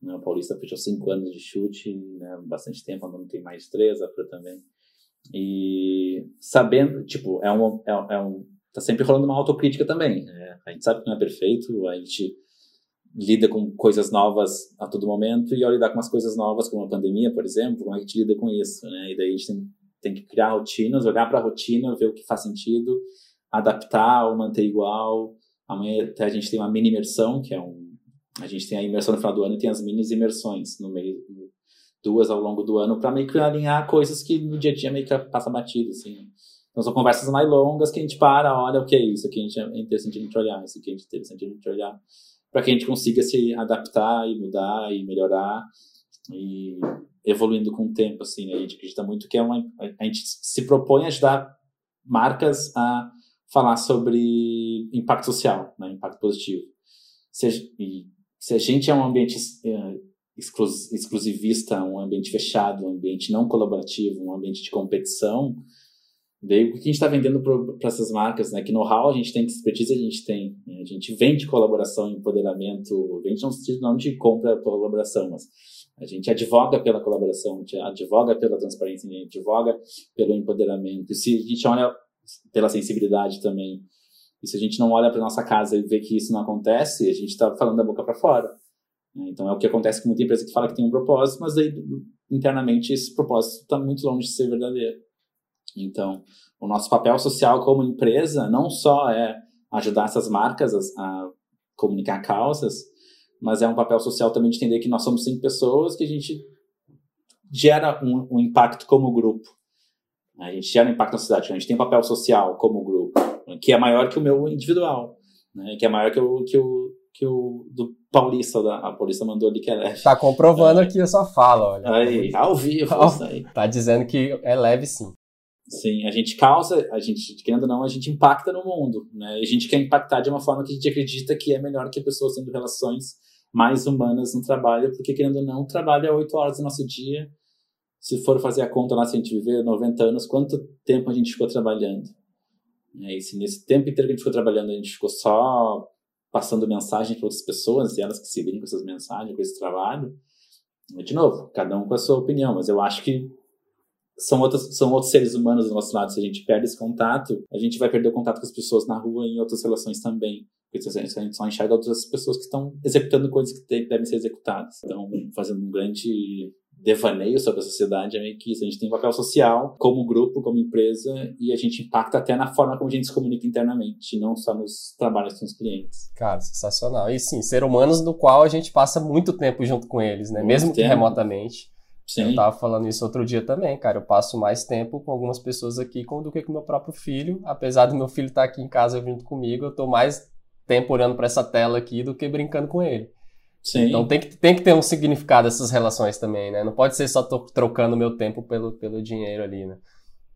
né? O Paulista fechou cinco anos de chute, né? bastante tempo, não tem mais três, a Pro também. E sabendo, tipo, é um, é, é um. Tá sempre rolando uma autocrítica também. Né? A gente sabe que não é perfeito, a gente lida com coisas novas a todo momento e ao lidar com umas coisas novas, como a pandemia, por exemplo, como a gente lida com isso, né? E daí a gente tem, tem que criar rotinas, olhar para a rotina, ver o que faz sentido, adaptar ou manter igual. Amanhã até a gente tem uma mini imersão, que é um a gente tem a imersão no final do ano e tem as mini imersões no meio, duas ao longo do ano, para meio que alinhar coisas que no dia a dia meio que passa batido, assim. Então são conversas mais longas que a gente para, olha o que é isso, aqui a gente é interessante a gente olhar, isso aqui é interessante a gente olhar, para que a gente consiga se adaptar e mudar e melhorar e evoluindo com o tempo, assim, né? A gente acredita muito que é uma, a gente se propõe a ajudar marcas a falar sobre impacto social, né? Impacto positivo. Seja, e se a gente é um ambiente é, exclusivista, um ambiente fechado, um ambiente não colaborativo, um ambiente de competição, daí o que a gente está vendendo para essas marcas, né? Que know-how a gente tem, que expertise a gente tem. Né? A gente vende colaboração, empoderamento, vende não, não de compra colaboração, mas a gente advoga pela colaboração, a gente advoga pela transparência, a gente advoga pelo empoderamento. E se a gente olha pela sensibilidade também, e se a gente não olha para nossa casa e vê que isso não acontece, a gente está falando da boca para fora. Né? Então é o que acontece com muita empresa que fala que tem um propósito, mas aí internamente esse propósito está muito longe de ser verdadeiro. Então, o nosso papel social como empresa não só é ajudar essas marcas a, comunicar causas, mas é um papel social também de entender que nós somos cinco pessoas que a gente gera um, um impacto como grupo. A gente gera um impacto na sociedade, a gente tem um papel social como grupo que é maior que o meu individual, né? Que é maior que o que o que o do Paulista, da, a Paulista mandou ali que é leve. Tá comprovando é. aqui a sua fala, olha. Aí, ao vivo, aí. Tá dizendo que é leve sim. Sim, a gente causa, a gente, querendo ou não, a gente impacta no mundo, né? A gente quer impactar de uma forma que a gente acredita que é melhor que pessoas tendo relações mais humanas no trabalho, porque querendo ou não, trabalho é oito horas do nosso dia. Se for fazer a conta lá, se a gente viver 90 anos, quanto tempo a gente ficou trabalhando? E se nesse tempo inteiro que a gente ficou trabalhando, a gente ficou só passando mensagem para outras pessoas, e elas que se com essas mensagens, com esse trabalho, de novo, cada um com a sua opinião, mas eu acho que são outros, são outros seres humanos do nosso lado. Se a gente perde esse contato, a gente vai perder o contato com as pessoas na rua e em outras relações também. Porque a gente só enxerga outras pessoas que estão executando coisas que devem ser executadas. Então, fazendo um grande devaneio sobre a sociedade é meio que isso. A gente tem um papel social como grupo, como empresa, e a gente impacta até na forma como a gente se comunica internamente, não só nos trabalhos com os clientes. Cara, sensacional. E sim, ser humanos do qual a gente passa muito tempo junto com eles, né? Muito Mesmo tempo. que remotamente. Sim. Eu tava falando isso outro dia também, cara. Eu passo mais tempo com algumas pessoas aqui do que com meu próprio filho. Apesar do meu filho estar tá aqui em casa junto comigo, eu tô mais tempo olhando para essa tela aqui do que brincando com ele. Sim. Então tem que, tem que ter um significado essas relações também, né? Não pode ser só trocando meu tempo pelo, pelo dinheiro ali, né?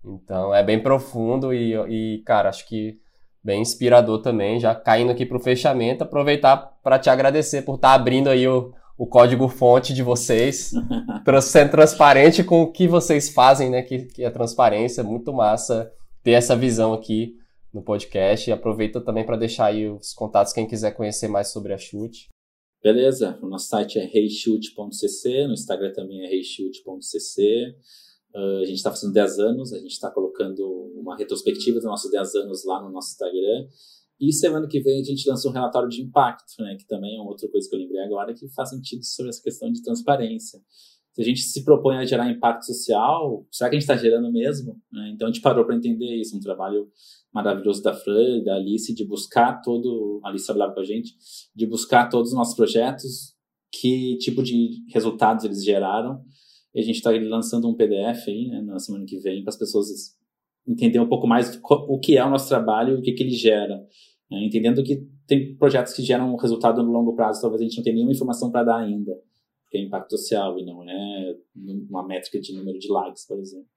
Então é bem profundo e, e, cara, acho que bem inspirador também. Já caindo aqui pro fechamento, aproveitar para te agradecer por estar tá abrindo aí o, o código-fonte de vocês, sendo transparente com o que vocês fazem, né? Que, que é transparência, muito massa ter essa visão aqui no podcast. E aproveita também para deixar aí os contatos quem quiser conhecer mais sobre a Chute. Beleza, o nosso site é reichute.cc, no Instagram também é reichute.cc. Uh, a gente está fazendo 10 anos, a gente está colocando uma retrospectiva dos nossos 10 anos lá no nosso Instagram. E semana que vem a gente lança um relatório de impacto, né, que também é outra coisa que eu lembrei agora, que faz sentido sobre essa questão de transparência. Se a gente se propõe a gerar impacto social, será que a gente está gerando mesmo? Né? Então a gente parou para entender isso, um trabalho maravilhoso da Fran e da Alice de buscar todo, a Alice trabalhava com a gente, de buscar todos os nossos projetos, que tipo de resultados eles geraram. E a gente está lançando um PDF aí, né, na semana que vem, para as pessoas entenderem um pouco mais o que é o nosso trabalho e o que, que ele gera. Né? Entendendo que tem projetos que geram resultado no longo prazo, talvez a gente não tenha nenhuma informação para dar ainda, porque é impacto social e não é uma métrica de número de likes, por exemplo.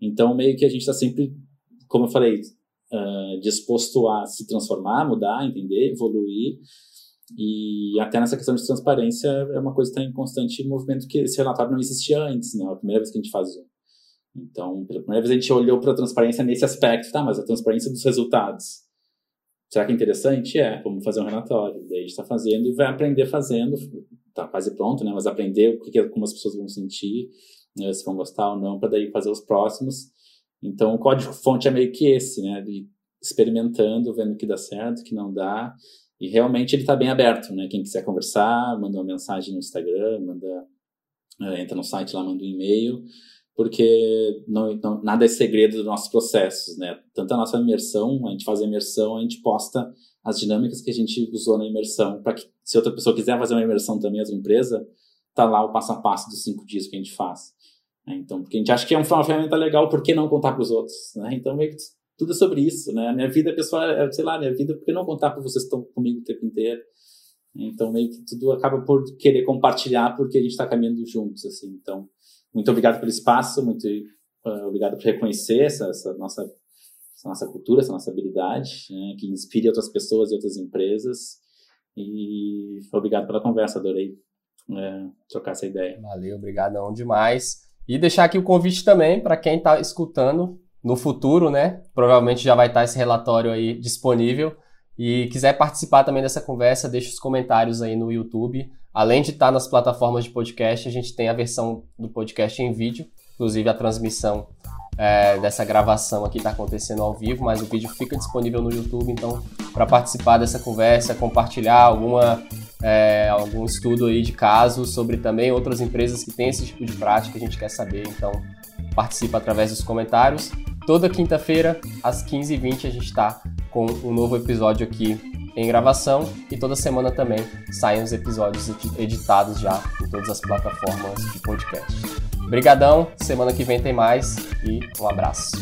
Então, meio que a gente está sempre, como eu falei, uh, disposto a se transformar, mudar, entender, evoluir. E até nessa questão de transparência é uma coisa que está em constante movimento, que esse relatório não existia antes, né? É a primeira vez que a gente faz um. Então, pela primeira vez a gente olhou para a transparência nesse aspecto, tá? Mas a transparência dos resultados. Será que é interessante? É, vamos fazer um relatório. Daí a gente está fazendo e vai aprender fazendo. Está quase pronto, né? Mas aprender o que, como as pessoas vão sentir, né? se vão gostar ou não, para daí fazer os próximos. Então, o código-fonte é meio que esse, né? De experimentando, vendo o que dá certo, o que não dá. E realmente ele está bem aberto, né? Quem quiser conversar, manda uma mensagem no Instagram, manda, uh, entra no site lá, manda um e-mail, porque não, não, nada é segredo dos nossos processos, né? Tanto a nossa imersão, a gente faz a imersão, a gente posta as dinâmicas que a gente usou na imersão, para que se outra pessoa quiser fazer uma imersão também, outra empresa, tá lá o passo a passo dos cinco dias que a gente faz. Né? Então, porque a gente acha que é uma ferramenta legal, por que não contar para os outros? Né? Então, meio que tudo é sobre isso, né? A minha vida pessoal, é, sei lá, minha vida, por que não contar para vocês que estão comigo o tempo inteiro? Então, meio que tudo acaba por querer compartilhar porque a gente está caminhando juntos, assim. Então, muito obrigado pelo espaço, muito uh, obrigado por reconhecer essa, essa, nossa, essa nossa cultura, essa nossa habilidade, né? que inspire outras pessoas e outras empresas. E obrigado pela conversa, adorei é, trocar essa ideia. Valeu, obrigadão demais. E deixar aqui o convite também para quem está escutando no futuro, né? Provavelmente já vai estar tá esse relatório aí disponível. E quiser participar também dessa conversa, deixe os comentários aí no YouTube. Além de estar nas plataformas de podcast, a gente tem a versão do podcast em vídeo, inclusive a transmissão é, dessa gravação aqui está acontecendo ao vivo, mas o vídeo fica disponível no YouTube. Então, para participar dessa conversa, compartilhar alguma é, algum estudo aí de caso sobre também outras empresas que têm esse tipo de prática, a gente quer saber, então participa através dos comentários. Toda quinta-feira, às 15h20, a gente está com um novo episódio aqui em gravação e toda semana também saem os episódios editados já em todas as plataformas de podcast. Obrigadão, semana que vem tem mais e um abraço.